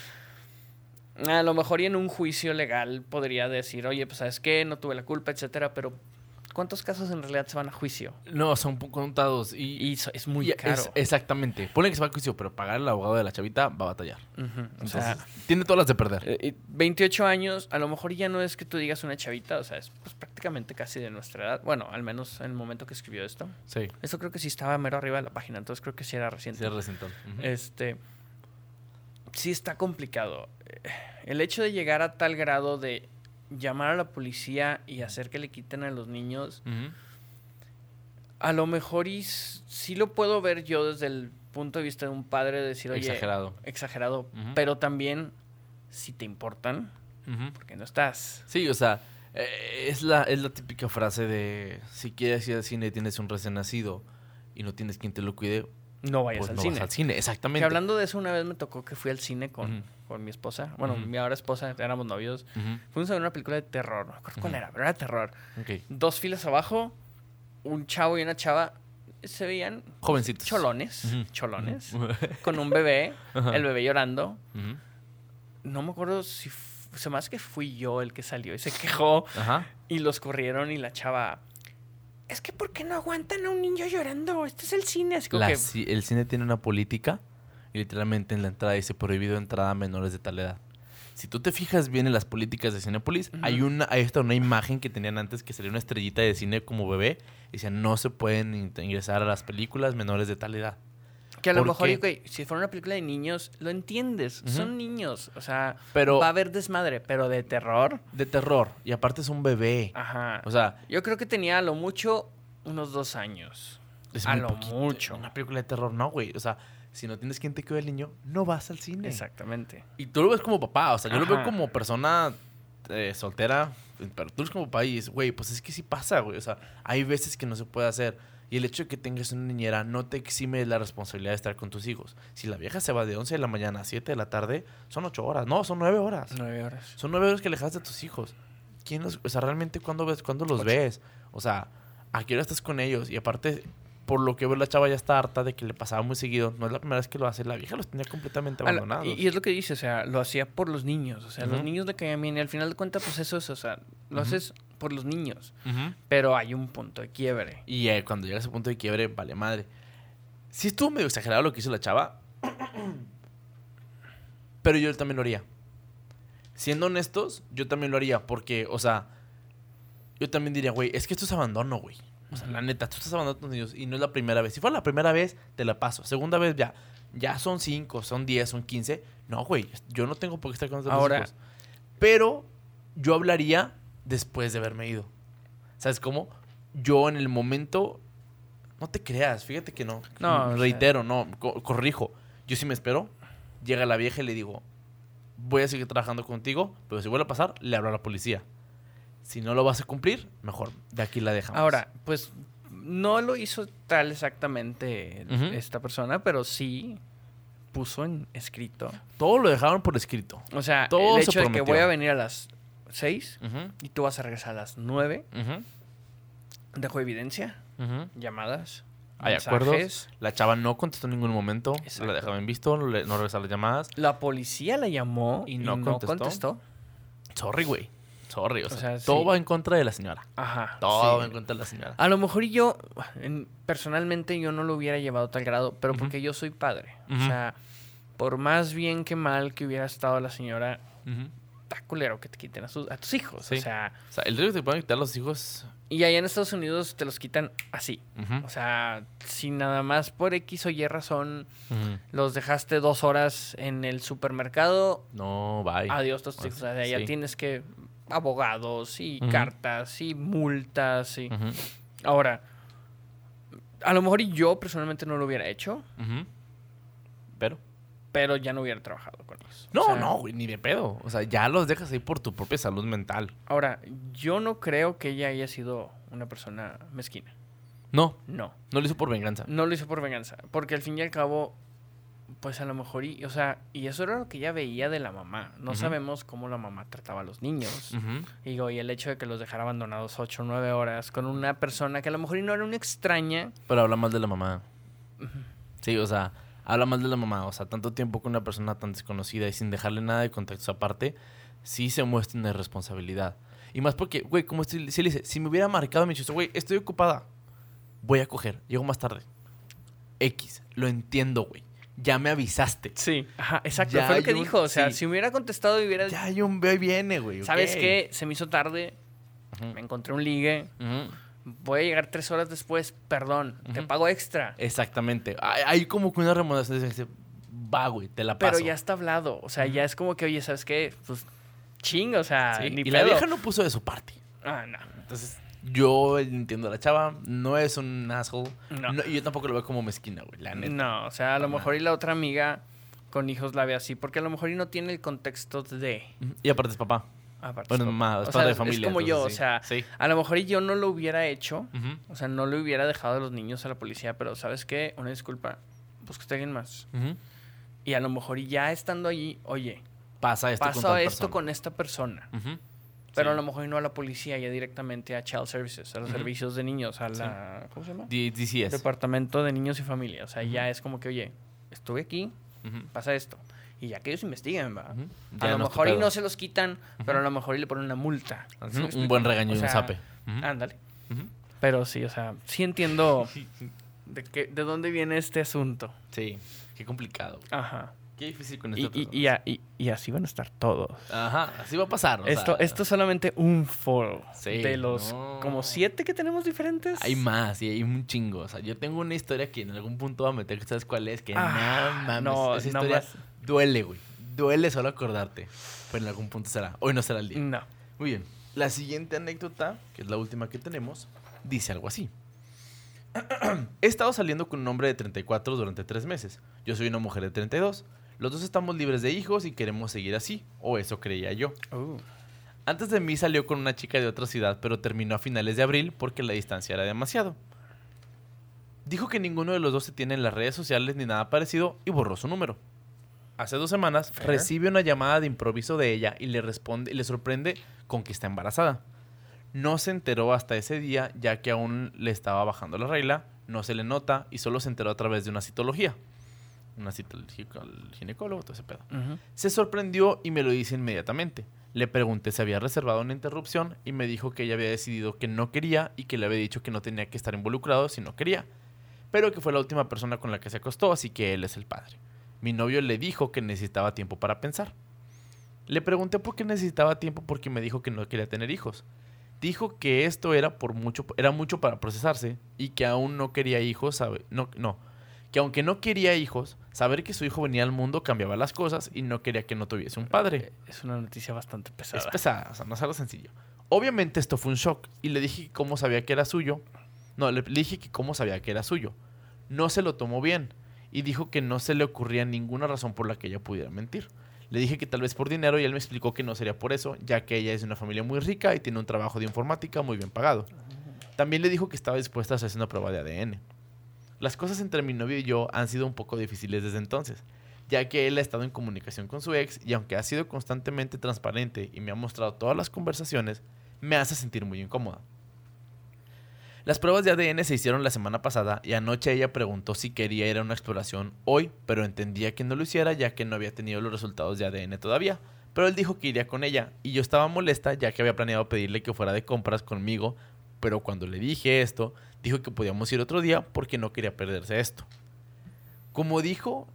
A lo mejor y en un juicio legal podría decir, oye, pues sabes qué, no tuve la culpa, etcétera, pero ¿cuántos casos en realidad se van a juicio? No, son contados. Y, Y so- es muy y caro. es- exactamente. Ponle que se va a juicio, pero pagar al abogado de la chavita va a batallar. Ujú, O Entonces, sea, tiene todas las de perder. eh, y 28 años, a lo mejor ya no es que tú digas una chavita, o sea, es pues, prácticamente casi de nuestra edad. Bueno, al menos en el momento que escribió esto. sí. Eso creo que sí estaba mero arriba de la página, entonces creo que sí era reciente. Sí, resentón. Ujú. Este. Sí está complicado. Eh, El hecho de llegar a tal grado de llamar a la policía y hacer que le quiten a los niños, a lo mejor y sí lo puedo ver yo desde el punto de vista de un padre, decir, oye, Exagerado. exagerado, pero también si te importan, porque no estás. Sí, o sea, eh, es, la, es la típica frase de si quieres ir al cine y tienes un recién nacido y no tienes quien te lo cuide, No vayas pues al no cine. vas al cine. Exactamente. Que hablando de eso, una vez me tocó que fui al cine con, con mi esposa. Bueno, Ujú. mi ahora esposa, éramos novios. Fuimos a ver una película de terror. No me acuerdo cuál era, pero era terror. Ok. dos filas abajo, un chavo y una chava se veían Jovencitos. cholones, cholones, con un bebé, el bebé llorando. No me acuerdo si se más que fui yo el que salió y se quejó Ajá. y los corrieron y la chava es que ¿por qué no aguantan a un niño llorando? Este es el cine, así como La que el cine tiene una política y literalmente en la entrada dice prohibido entrada a menores de tal edad. Si tú te fijas bien en las políticas de Cinepolis, hay una hay esta una imagen que tenían antes que salía una estrellita de cine como bebé y decían no se pueden in- ingresar a las películas menores de tal edad. Que a lo ¿por mejor qué? ok, si fuera una película de niños lo entiendes, son niños, o sea, Pero va a haber desmadre, pero de terror, de terror y aparte es un bebé. ajá. O sea, Yo creo que tenía a lo mucho unos dos años. es A lo poquito. mucho. Una película de terror, no, güey. O sea, si no tienes quien te cuide el niño, no vas al cine. Exactamente. Y tú lo ves como papá, o sea, yo lo veo como persona eh, soltera, pero tú eres como papá y dices, güey, pues es que sí pasa, güey. O sea, hay veces que no se puede hacer. Y el hecho de que tengas una niñera no te exime de la responsabilidad de estar con tus hijos. Si la vieja se va de 11 de la mañana a 7 de la tarde, son 8 horas. No, son 9 horas. Nueve horas. Son 9 horas que alejas de tus hijos. ¿Quién los, o sea, realmente cuándo ves, cuándo los Ocho. ves? O sea, ¿a qué hora estás con ellos? Y aparte, por lo que veo, la chava ya está harta de que le pasaba muy seguido. No es la primera vez que lo hace. La vieja los tenía completamente A abandonados. y, y es lo que dice, o sea, lo hacía por los niños. O sea, los niños le caían bien. Y al final de cuentas, pues eso es, o sea, lo Ujú. haces por los niños. Ujú. Pero hay un punto de quiebre. Y eh, cuando llega a ese punto de quiebre, vale madre. Sí estuvo medio exagerado lo que hizo la chava. Pero yo también lo haría. Siendo honestos, yo también lo haría. Porque, o sea, yo también diría, güey, es que esto es abandono, güey. O sea, la neta, tú estás abandonando a tus niños y no es la primera vez. Si fuera la primera vez, te la paso. Segunda vez, ya. Ya son cinco, son 10, son 15. No, güey, yo no tengo por qué estar con estos Ahora- hijos. Pero yo hablaría después de haberme ido. ¿Sabes cómo? Yo en el momento. No te creas, fíjate que no. No, Reitero, no, co- corrijo. Yo sí me espero. Llega la vieja y le digo: Voy a seguir trabajando contigo, pero si vuelve a pasar, le hablo a la policía. Si no lo vas a cumplir, mejor de aquí la dejamos. Ahora, pues no lo hizo tal exactamente esta persona, pero sí puso en escrito. todo lo dejaron por escrito. O sea, Todo el se hecho de que voy a venir a las 6 Ujú, y tú vas a regresar a las 9. ujú, Dejó evidencia, ujú. llamadas, Hay mensajes. acuerdos. La chava no contestó en ningún momento. Exacto. La dejaban visto, no, regresaron las llamadas. La policía la llamó Y y no no, contestó. contestó. Sorry, güey. Sorry. O, O sea, sea, todo va en contra de la señora. Ajá. Todo sí. va en contra de la señora. A lo mejor yo, en- personalmente, yo no lo hubiera llevado a tal grado, pero porque yo soy padre. O sea, por más bien que mal que hubiera estado la señora. Está culero que te quiten a, sus- a tus hijos. Sí. O sea, O sea, el riesgo que te pueden quitar los hijos. y allá en Estados Unidos te los quitan así. O sea, si nada más por X o Y razón los dejaste dos horas en el supermercado, No, bye. adiós tus hijos. O sea, ya Sí. tienes que abogados y cartas y multas y... Ahora, a lo mejor yo personalmente no lo hubiera hecho. Pero. Pero ya no hubiera trabajado con ellos. No, O sea, no, güey, ni de pedo. O sea, ya los dejas ahí por tu propia salud mental. Ahora, yo no creo que ella haya sido una persona mezquina. No, No. no lo hizo por venganza. No lo hizo por venganza. Porque al fin y al cabo, pues a lo mejor, y, o sea, y eso era lo que ella veía de la mamá. No sabemos cómo la mamá trataba a los niños. Ujú. Digo, y el hecho de que los dejara abandonados 8 o 9 horas con una persona que a lo mejor y no era una extraña. Pero habla mal de la mamá. Sí, o sea, habla mal de la mamá. O sea, tanto tiempo con una persona tan desconocida y sin dejarle nada de contexto aparte, sí se muestra una irresponsabilidad. Y más porque, güey, como si, si le dice, si me hubiera marcado, me dicho, güey, estoy ocupada, voy a coger, llego más tarde. X, lo entiendo, güey. Ya me avisaste. Sí, ajá, exacto. Ya Fue lo que un- dijo. O sea, sí. si me hubiera contestado y hubiera. Ya hay un ve y viene, güey. ¿Sabes ok. qué? Se me hizo tarde. Me encontré un ligue. Voy a llegar tres horas después. Perdón, te pago extra. Exactamente. Hay, hay como que una remuneración. dice, Va, güey, te la paso. Pero ya está hablado. O sea, ya es como que, oye, ¿sabes qué? Pues chinga, o sea, Sí, ni Y la vieja no puso de su parte. Ah, no. Entonces, yo entiendo a la chava. No es un asshole. No. No, y yo tampoco lo veo como mezquina, güey. La neta. No, o sea, a lo mejor y la otra amiga con hijos la ve así, porque a lo mejor y no tiene el contexto de. Y aparte es papá. Aparte Bueno, es O sea, de familia. Es como yo, o sea, sí. a lo mejor yo no lo hubiera hecho, o sea, no le hubiera dejado a los niños a la policía, pero ¿sabes qué? Una disculpa, búscate a alguien más. Y a lo mejor ya estando allí, oye, Pasa esto con pasa tal esto persona. con esta persona. Pero Sí. a lo mejor no a la policía, ya directamente a Child Services, a los servicios de niños, a la... ¿Cómo se llama? D- DCS. Departamento de Niños y Familia. O sea, ya es como que, oye, estuve aquí, pasa esto. Y ya que ellos investiguen, va. Ujú. A Ya lo no mejor y no se los quitan, pero a lo mejor y le ponen una multa. Ujú. ¿Sí me Un buen regaño O y un zape. Ándale. Pero sí, o sea, sí entiendo de, qué, de dónde viene este asunto. Sí, qué complicado. Ajá. Qué difícil con Y, esta y, y, a- y- y así van a estar todos. Ajá, así va a pasar. esto, sea, esto es solamente un foro. Sí, de los no. como siete que tenemos diferentes. Hay más y hay un chingo. O sea, yo tengo una historia que en algún punto voy a meter, ¿sabes cuál es? Que Ah, mames. no, esa historia más. duele, güey. Duele solo acordarte. Pero en algún punto será. Hoy no será el día. No. Muy bien. La siguiente anécdota, que es la última que tenemos, dice algo así. He estado saliendo con un hombre de 34 durante tres meses. Yo soy una mujer de 32. Los dos estamos libres de hijos y queremos seguir así. O eso creía yo. Uh, Antes de mí salió con una chica de otra ciudad, pero terminó a finales de abril porque la distancia era demasiado. Dijo que ninguno de los dos se tiene en las redes sociales ni nada parecido y borró su número. Hace dos semanas Fair. recibe una llamada de improviso de ella y le responde y le sorprende con que está embarazada. No se enteró hasta ese día ya que aún le estaba bajando la regla, no se le nota y solo se enteró a través de una citología. Una cita al ginecólogo, todo ese pedo. Se sorprendió y me lo dice inmediatamente. Le pregunté si había reservado una interrupción y me dijo que ella había decidido que no quería y que le había dicho que no tenía que estar involucrado si no quería. Pero que fue la última persona con la que se acostó, así que él es el padre. Mi novio le dijo que necesitaba tiempo para pensar. Le pregunté por qué necesitaba tiempo porque me dijo que no quería tener hijos. Dijo que esto era por mucho era mucho para procesarse y que aún no quería hijos, sabe, no no, que aunque no quería hijos, saber que su hijo venía al mundo cambiaba las cosas y no quería que no tuviese un padre. Es una noticia bastante pesada. Es pesada, o sea, no es algo sencillo. Obviamente esto fue un shock y le dije que cómo sabía que era suyo. No, le, le dije que cómo sabía que era suyo. No se lo tomó bien y dijo que no se le ocurría ninguna razón por la que ella pudiera mentir. Le dije que tal vez por dinero y él me explicó que no sería por eso, ya que ella es de una familia muy rica y tiene un trabajo de informática muy bien pagado. También le dijo que estaba dispuesta a hacerse una prueba de ADN. Las cosas entre mi novio y yo han sido un poco difíciles desde entonces, ya que él ha estado en comunicación con su ex y aunque ha sido constantemente transparente y me ha mostrado todas las conversaciones, me hace sentir muy incómoda. Las pruebas de ADN se hicieron la semana pasada y anoche ella preguntó si quería ir a una exploración hoy, pero entendía que no lo hiciera ya que no había tenido los resultados de ADN todavía. Pero él dijo que iría con ella y yo estaba molesta ya que había planeado pedirle que fuera de compras conmigo, pero cuando le dije esto, dijo que podíamos ir otro día porque no quería perderse esto. Como dijo,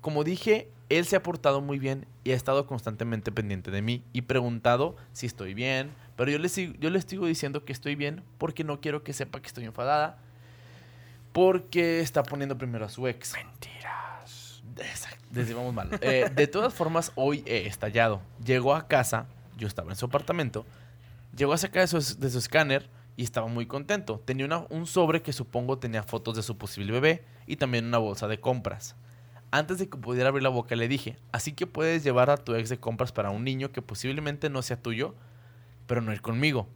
como dije, él se ha portado muy bien y ha estado constantemente pendiente de mí y preguntado si estoy bien, pero yo le, sigo- yo le sigo diciendo que estoy bien porque no quiero que sepa que estoy enfadada, porque está poniendo primero a su ex. Mentiras. Exacto, desde vamos mal. Eh, de todas formas, hoy he estallado. Llegó a casa, yo estaba en su apartamento, llegó a sacar de su, de su escáner y estaba muy contento. Tenía una- un sobre que supongo tenía fotos de su posible bebé y también una bolsa de compras. Antes de que pudiera abrir la boca le dije, así que puedes llevar a tu ex de compras para un niño que posiblemente no sea tuyo, pero no ir conmigo.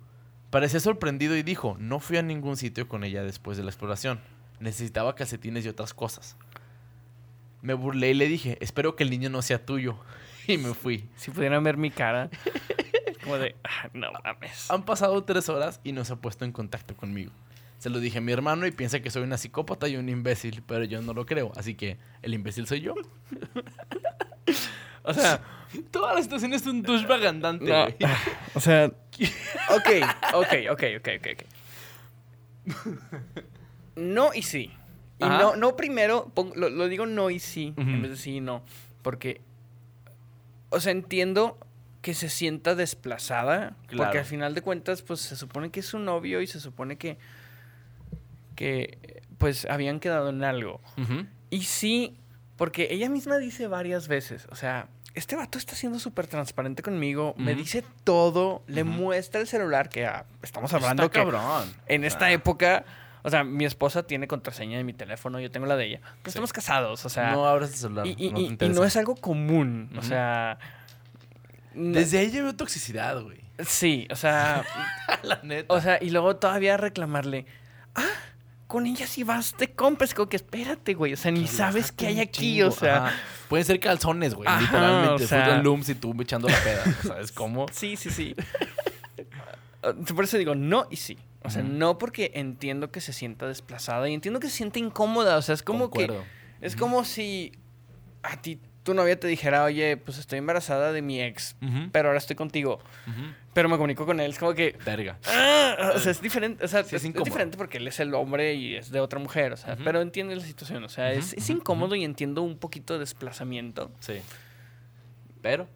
Parecía sorprendido y dijo, no fui a ningún sitio con ella después de la exploración. Necesitaba calcetines y otras cosas. Me burlé y le dije, espero que el niño no sea tuyo. Y me fui. Si pudieran ver mi cara, como de, "Ah, no mames. Han pasado tres horas y no se ha puesto en contacto conmigo. Se lo dije a mi hermano y piensa que soy una psicópata y un imbécil, pero yo no lo creo. Así que el imbécil soy yo. O sea, Toda la situación es un douchebag andante, no, o sea, ok, ok, ok, ok, ok. No y sí. Y Ajá. no, no primero, lo, lo digo no y sí, en vez de sí y no. Porque, o sea, entiendo que se sienta desplazada. Porque Claro. al final de cuentas, pues se supone que es su novio y se supone que, que pues habían quedado en algo. Y sí, porque ella misma dice varias veces, o sea, este vato está siendo súper transparente conmigo, me dice todo, le muestra el celular, que ah, estamos hablando Está que cabrón. en esta Ah. época, o sea, mi esposa tiene contraseña de mi teléfono, yo tengo la de ella, pero Sí. estamos casados, o sea, no abras el celular. y, no te y- y interesa. no es algo común, o sea... Desde ahí ya veo toxicidad, güey. Sí, o sea, la neta. o sea, y luego todavía reclamarle, ah, con ella sí vas de compras, como que espérate, güey, o sea, ni sabes qué hay aquí, o sea... Ajá. Pueden ser calzones, güey. Ajá, literalmente. o sea- Looms y tú echando la peda. ¿Sabes cómo? Sí, sí, sí. Ah, Por eso digo no y sí. O sea, no porque entiendo que se sienta desplazada y entiendo que se siente incómoda. O sea, es como Concuerdo. que. Es como si a ti tu novia te dijera, oye, pues estoy embarazada de mi ex, pero ahora estoy contigo. Pero me comunico con él. Es como que. Verga. ah, o sea, es diferente. O sea, Sí, es es, diferente porque él es el hombre y es de otra mujer. O sea, pero entiende la situación. O sea, es, es incómodo y entiendo un poquito de desplazamiento. Sí. Pero.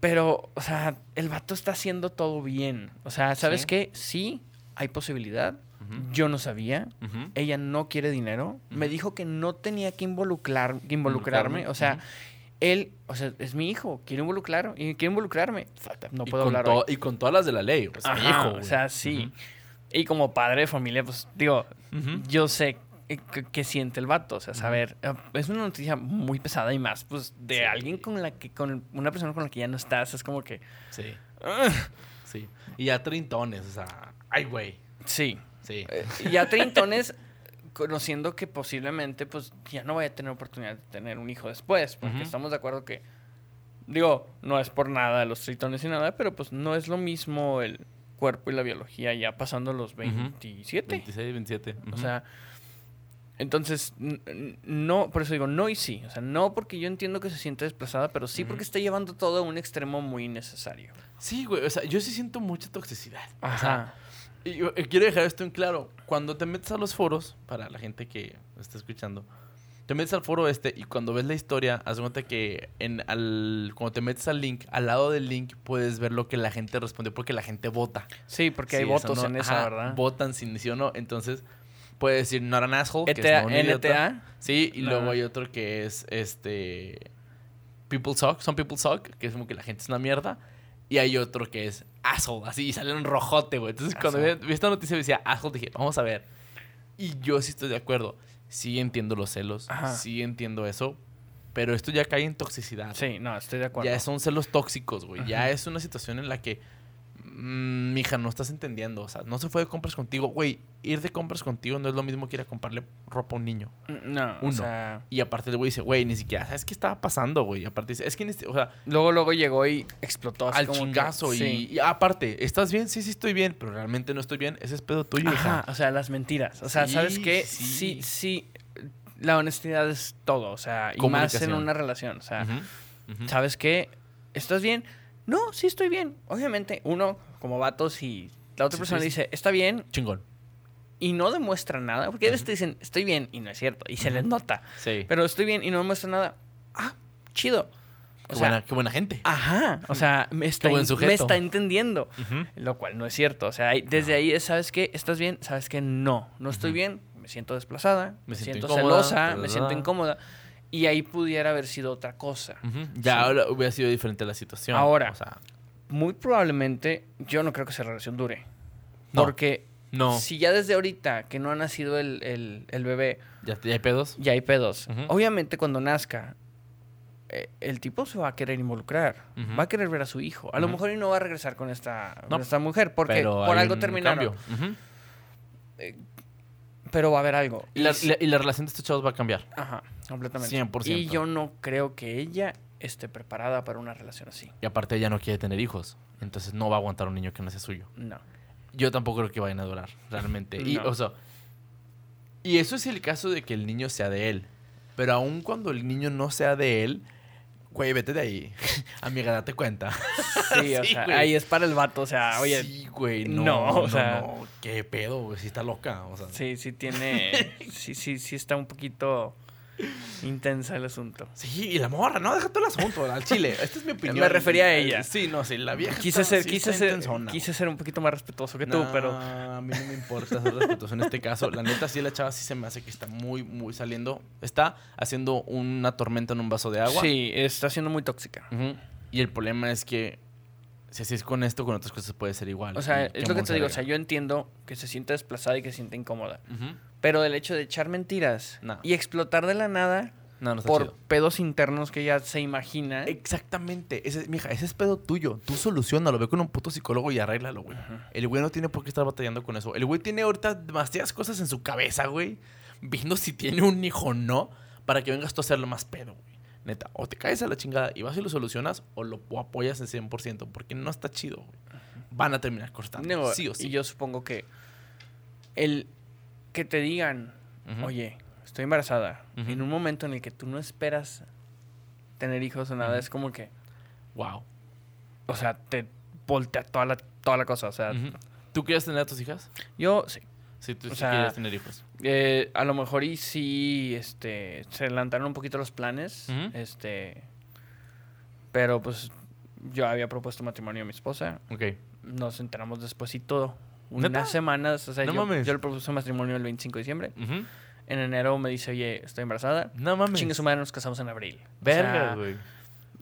Pero, o sea, el vato está haciendo todo bien. O sea, ¿sabes Sí. qué? Sí, hay posibilidad. Yo no sabía. Ella no quiere dinero. Me dijo que no tenía que involucrar, que involucrarme. O sea, él, o sea, es mi hijo. Quiere involucrar y quiere involucrarme. No Y puedo con hablar hoy. Y con todas las de la ley. Pues, mi hijo, o sea, sí. Y como padre de familia, pues digo, yo sé eh, qué siente el vato. O sea, saber. eh, Es una noticia muy pesada y más, pues, de Sí. alguien con la que, con una persona con la que ya no estás. Es como que. Sí, sí. Y ya treintones, o sea. Ay, güey. Sí. Sí. Eh, y ya treintones, conociendo que posiblemente, pues, ya no vaya a tener oportunidad de tener un hijo después. Porque estamos de acuerdo que. Digo, no es por nada los tritones y nada, pero pues no es lo mismo el cuerpo y la biología ya pasando los 27. 26, 27. O sea, entonces, no, por eso digo no y sí. O sea, no porque yo entiendo que se siente desplazada, pero sí porque está llevando todo a un extremo muy innecesario. Sí, güey. O sea, yo sí siento mucha toxicidad. O sea, Ajá. Y yo, eh, quiero dejar esto en claro. Cuando te metes a los foros, para la gente que está escuchando, te metes al foro este y cuando ves la historia, haz cuenta que en al, cuando te metes al link, al lado del link puedes ver lo que la gente respondió porque la gente vota. Sí, porque hay Sí, votos no- en esa, ajá, ¿verdad? Votan sin sí o no. Entonces, puede decir not an asshole. que es ETA, no idiota. NTA. Sí, y No. luego hay otro que es este. People suck, some people suck, que es como que la gente es una mierda. Y hay otro que es asshole, así, y sale en rojote, güey. Entonces, cuando vi, Asshole. esta noticia decía asshole, dije, vamos a ver. Y yo sí estoy de acuerdo. Sí entiendo los celos, Ajá. sí entiendo eso. Pero esto ya cae en toxicidad. Sí, no, estoy de acuerdo. Ya son celos tóxicos, güey. Ya es una situación en la que, mija, no estás entendiendo. O sea, no se fue de compras contigo. Güey, ir de compras contigo no es lo mismo que ir a comprarle ropa a un niño. No, o Uno. sea, Y aparte el güey dice, güey, ni siquiera, ¿sabes qué estaba pasando, güey? Aparte dice, es que, o sea, luego luego llegó y explotó así al como que- chingazo. y, sí. y aparte, ¿estás bien? Sí, sí estoy bien, pero realmente no estoy bien. Ese es pedo tuyo, hija. Ajá, o sea, las mentiras. O sea, Sí, ¿sabes qué? sí. Sí, sí, la honestidad es todo, o sea, y más en una relación, o sea. ¿sabes qué? ¿Estás bien? No, sí estoy bien. Obviamente, uno como vato si la otra Sí, persona sí, dice, "Está bien" Chingón. y no demuestra nada, porque ellos te dicen, "Estoy bien" y no es cierto, y se les nota. Sí. Pero estoy bien y no demuestra nada. Ah, chido. qué, O sea, buena, qué buena gente. Ajá, o sea, me está, buen me está entendiendo. Lo cual no es cierto. O sea, desde ahí es, ¿sabes qué? ¿Estás bien? ¿Sabes qué? No, no estoy bien. Me siento desplazada. Me Me, siento siento, incómoda, celosa. Me siento incómoda. Y ahí pudiera haber sido otra cosa. Ya Sí. hubiera sido diferente la situación. Ahora. O sea, Muy probablemente, yo no creo que esa relación dure. No. Porque no. si ya desde ahorita que no ha nacido el, el- el bebé, ¿Ya, ya hay pedos? ya hay pedos. Obviamente cuando nazca, eh, el tipo se va a querer involucrar. Va a querer ver a su hijo. A lo mejor y no va a regresar con esta, con esta mujer. Porque por algo terminaron. Pero va a haber algo. Y la, si- la- y la relación de estos chavos va a cambiar. Ajá, completamente. 100%. Y yo no creo que ella esté preparada para una relación así. Y aparte ella no quiere tener hijos. Entonces no va a aguantar un niño que no sea suyo. No. Yo tampoco creo que vayan a durar, realmente. Y, o sea, y eso es el caso de que el niño sea de él. Pero aun cuando el niño no sea de él, güey, vete de ahí. Amiga, date cuenta. Sí, o Sí, sea, güey. ahí es para el vato, o sea, oye, sí, sí, güey, no, no, no, o sea- no, qué pedo, güey, sí está loca, o sea. sí, tiene, sí, sí, sí está un poquito intensa el asunto. Sí, y la morra, no, deja todo el asunto, al chile. Esta es mi opinión. Me refería a ella. Sí, no, sí, la vieja Quise ser, sí quise ser, intensona, quise ser un poquito más respetuoso que tú, pero A mí no me importa ser respetuoso en este caso. La neta, sí, la chava sí se me hace que está muy, muy saliendo. Está haciendo una tormenta en un vaso de agua. sí, está siendo muy tóxica. Y el problema es que si así es con esto, con otras cosas puede ser igual. O sea, es lo que te digo, o se sea, yo entiendo que se siente desplazada y que se siente incómoda. Ujú. Pero el hecho de echar mentiras No. y explotar de la nada No, no está por chido. pedos internos que ella se imagina. Exactamente. Ese, mija, ese es pedo tuyo. Tú solucionalo. Ve con un puto psicólogo y arréglalo, güey. El güey no tiene por qué estar batallando con eso. El güey tiene ahorita demasiadas cosas en su cabeza, güey. Viendo si tiene un hijo o no. Para que vengas tú a hacerlo más pedo, güey. Neta, o te caes a la chingada y vas y lo solucionas o lo o apoyas en 100%. Porque no está chido, güey. Van a terminar cortando. Digo, sí o sí. Y yo supongo que el que te digan, oye, estoy embarazada, en un momento en el que tú no esperas tener hijos o nada, es como que, Wow. o sea, te voltea toda la, toda la cosa. O sea. ¿Tú quieres tener a tus hijas? yo sí. Sí, tú O sí sea, quieres tener hijos. Eh, a lo mejor y sí, este, se adelantaron un poquito los planes, este, pero pues yo había propuesto matrimonio a mi esposa, Ok. nos enteramos después y todo, ¿Neta? unas semanas, o sea, No yo, mames. yo le propuse matrimonio el 25 de diciembre, en enero me dice, oye, estoy embarazada, No mames. chingue su madre, nos casamos en abril. O Verga, sea, güey.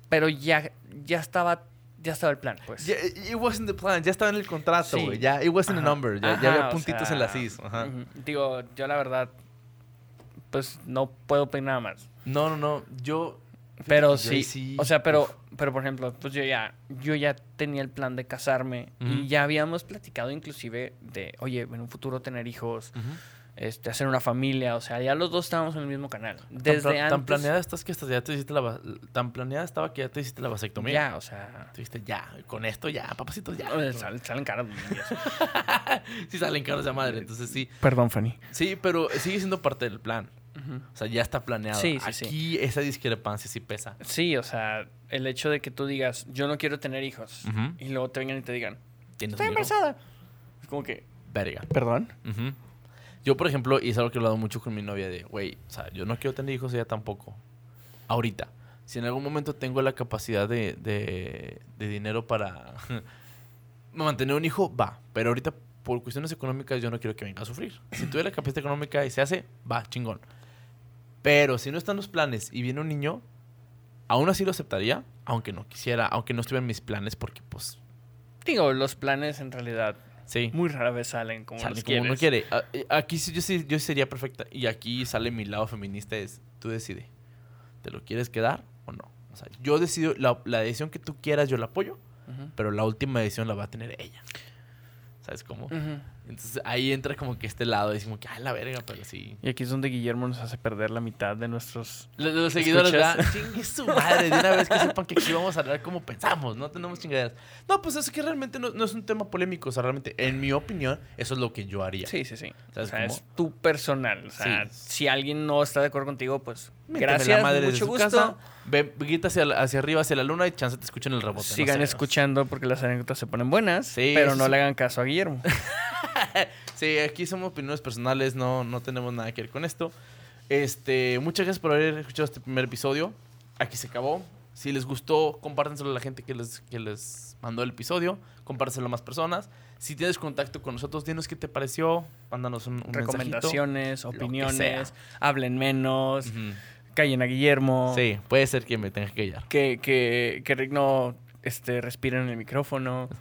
pero ya, ya estaba, ya estaba el plan, pues. It wasn't the plan, ya estaba en el contrato, Sí. güey. Ya, it wasn't Ajá. a number. Ya, ya Ajá, había o puntitos sea, en las is. Ajá. Digo, yo la verdad, pues no puedo pedir nada más. No, no, no. Yo. Pero sí, o sea, pero, pero por ejemplo, pues yo ya, yo ya tenía el plan de casarme y ya habíamos platicado inclusive de, oye, en un futuro tener hijos, este, hacer una familia, o sea, ya los dos estábamos en el mismo canal. Tan Desde pla- antes. Tan planeada estás que ya te hiciste la. Tan planeada estaba que ya te hiciste la vasectomía. Ya, o sea, dijiste, ya, con esto ya, papacitos, ya. salen, caras. sí salen caros de madre, entonces sí. Perdón, Fanny. Sí, pero sigue siendo parte del plan. O sea, ya está planeado. Sí, sí, sí. Aquí esa discrepancia sí pesa. Sí, o sea, el hecho de que tú digas, yo no quiero tener hijos, y luego te vengan y te digan, ¿Tienes estoy embarazada. Es como que, Verga. perdón. Yo, por ejemplo, y es algo que he hablado mucho con mi novia de, güey, o sea, yo no quiero tener hijos, ella tampoco. Ahorita. Si en algún momento tengo la capacidad de, de, de dinero para mantener un hijo, va. Pero ahorita, por cuestiones económicas, yo no quiero que venga a sufrir. Si tuviera la capacidad económica y se hace, va, chingón. Pero si no están los planes y viene un niño, aún así lo aceptaría, aunque no quisiera, aunque no estuvieran mis planes, porque pues, Digo, los planes en realidad sí. muy rara vez salen como Sale los como uno quiere. Eh, Aquí sí, yo, yo sería perfecta. Y aquí sale mi lado feminista es, tú decide. ¿Te lo quieres quedar o no? O sea, yo decido, la, la decisión que tú quieras yo la apoyo, pero la última decisión la va a tener ella. ¿Sabes cómo? Ujú. Entonces ahí entra como que este lado, decimos que, ay, la verga, pero sí. Y aquí es donde Guillermo nos hace perder la mitad de nuestros... Los, los seguidores. ¿verdad? Chingue su madre, de una vez que sepan que aquí vamos a hablar como pensamos, no tenemos chingaderas. No, pues es que realmente no, no es un tema polémico, o sea, realmente, en mi opinión, eso es lo que yo haría. Sí, sí, sí. O ¿Sabes sea, es tu personal. O sea, Sí. si alguien no está de acuerdo contigo, pues gracias, la madre mucho gusto. casa, ve, grita hacia, hacia arriba, hacia la luna y chance te escuchan el rebote. no Sigan sé. escuchando porque las anécdotas se ponen buenas, Sí, pero no sí. le hagan caso a Guillermo. Sí, aquí somos opiniones personales, no, no tenemos nada que ver con esto. Este, muchas gracias por haber escuchado este primer episodio. Aquí se acabó. Si les gustó, compártenselo a la gente que les, que les mandó el episodio. Compártenselo a más personas. Si tienes contacto con nosotros, dinos qué te pareció. Mándanos un, un. Recomendaciones, opiniones, hablen menos, Ujú. Callen a Guillermo, Sí, puede ser que me tenga que callar. que, que, que Rick no este, respire en el micrófono.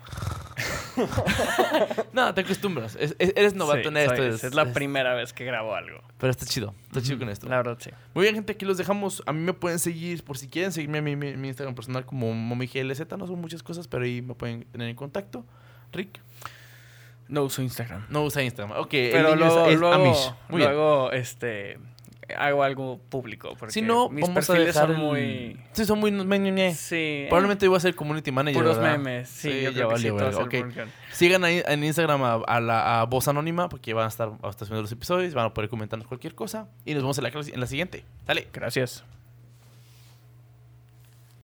No, te acostumbras. Es- es- eres novato Sí, en esto. soy- es- es la primera vez que grabo algo. Pero está chido. Está chido con esto. La verdad, sí. Muy bien, gente, aquí los dejamos. A mí me pueden seguir, por si quieren seguirme a mi, mi Instagram personal como MomiGLZ. No son muchas cosas, pero ahí me pueden tener en contacto. Rick, No uso Instagram. no usa Instagram. Ok, Pero luego, luego, Amish. Muy bien. luego, este, hago algo público. Porque Si no, mis vamos a dejar son el- muy... Sí, son muy... Sí. Probablemente voy a ser community manager, Puros ¿verdad? memes. Sí, Sí, yo creo que sí, valió todo verga, es el ok. Burger. Sigan ahí en Instagram a, a la a Voz Anónima porque van a estar, a estar subiendo los episodios, van a poder comentarnos cualquier cosa y nos vemos en la, en la siguiente. Dale. Gracias.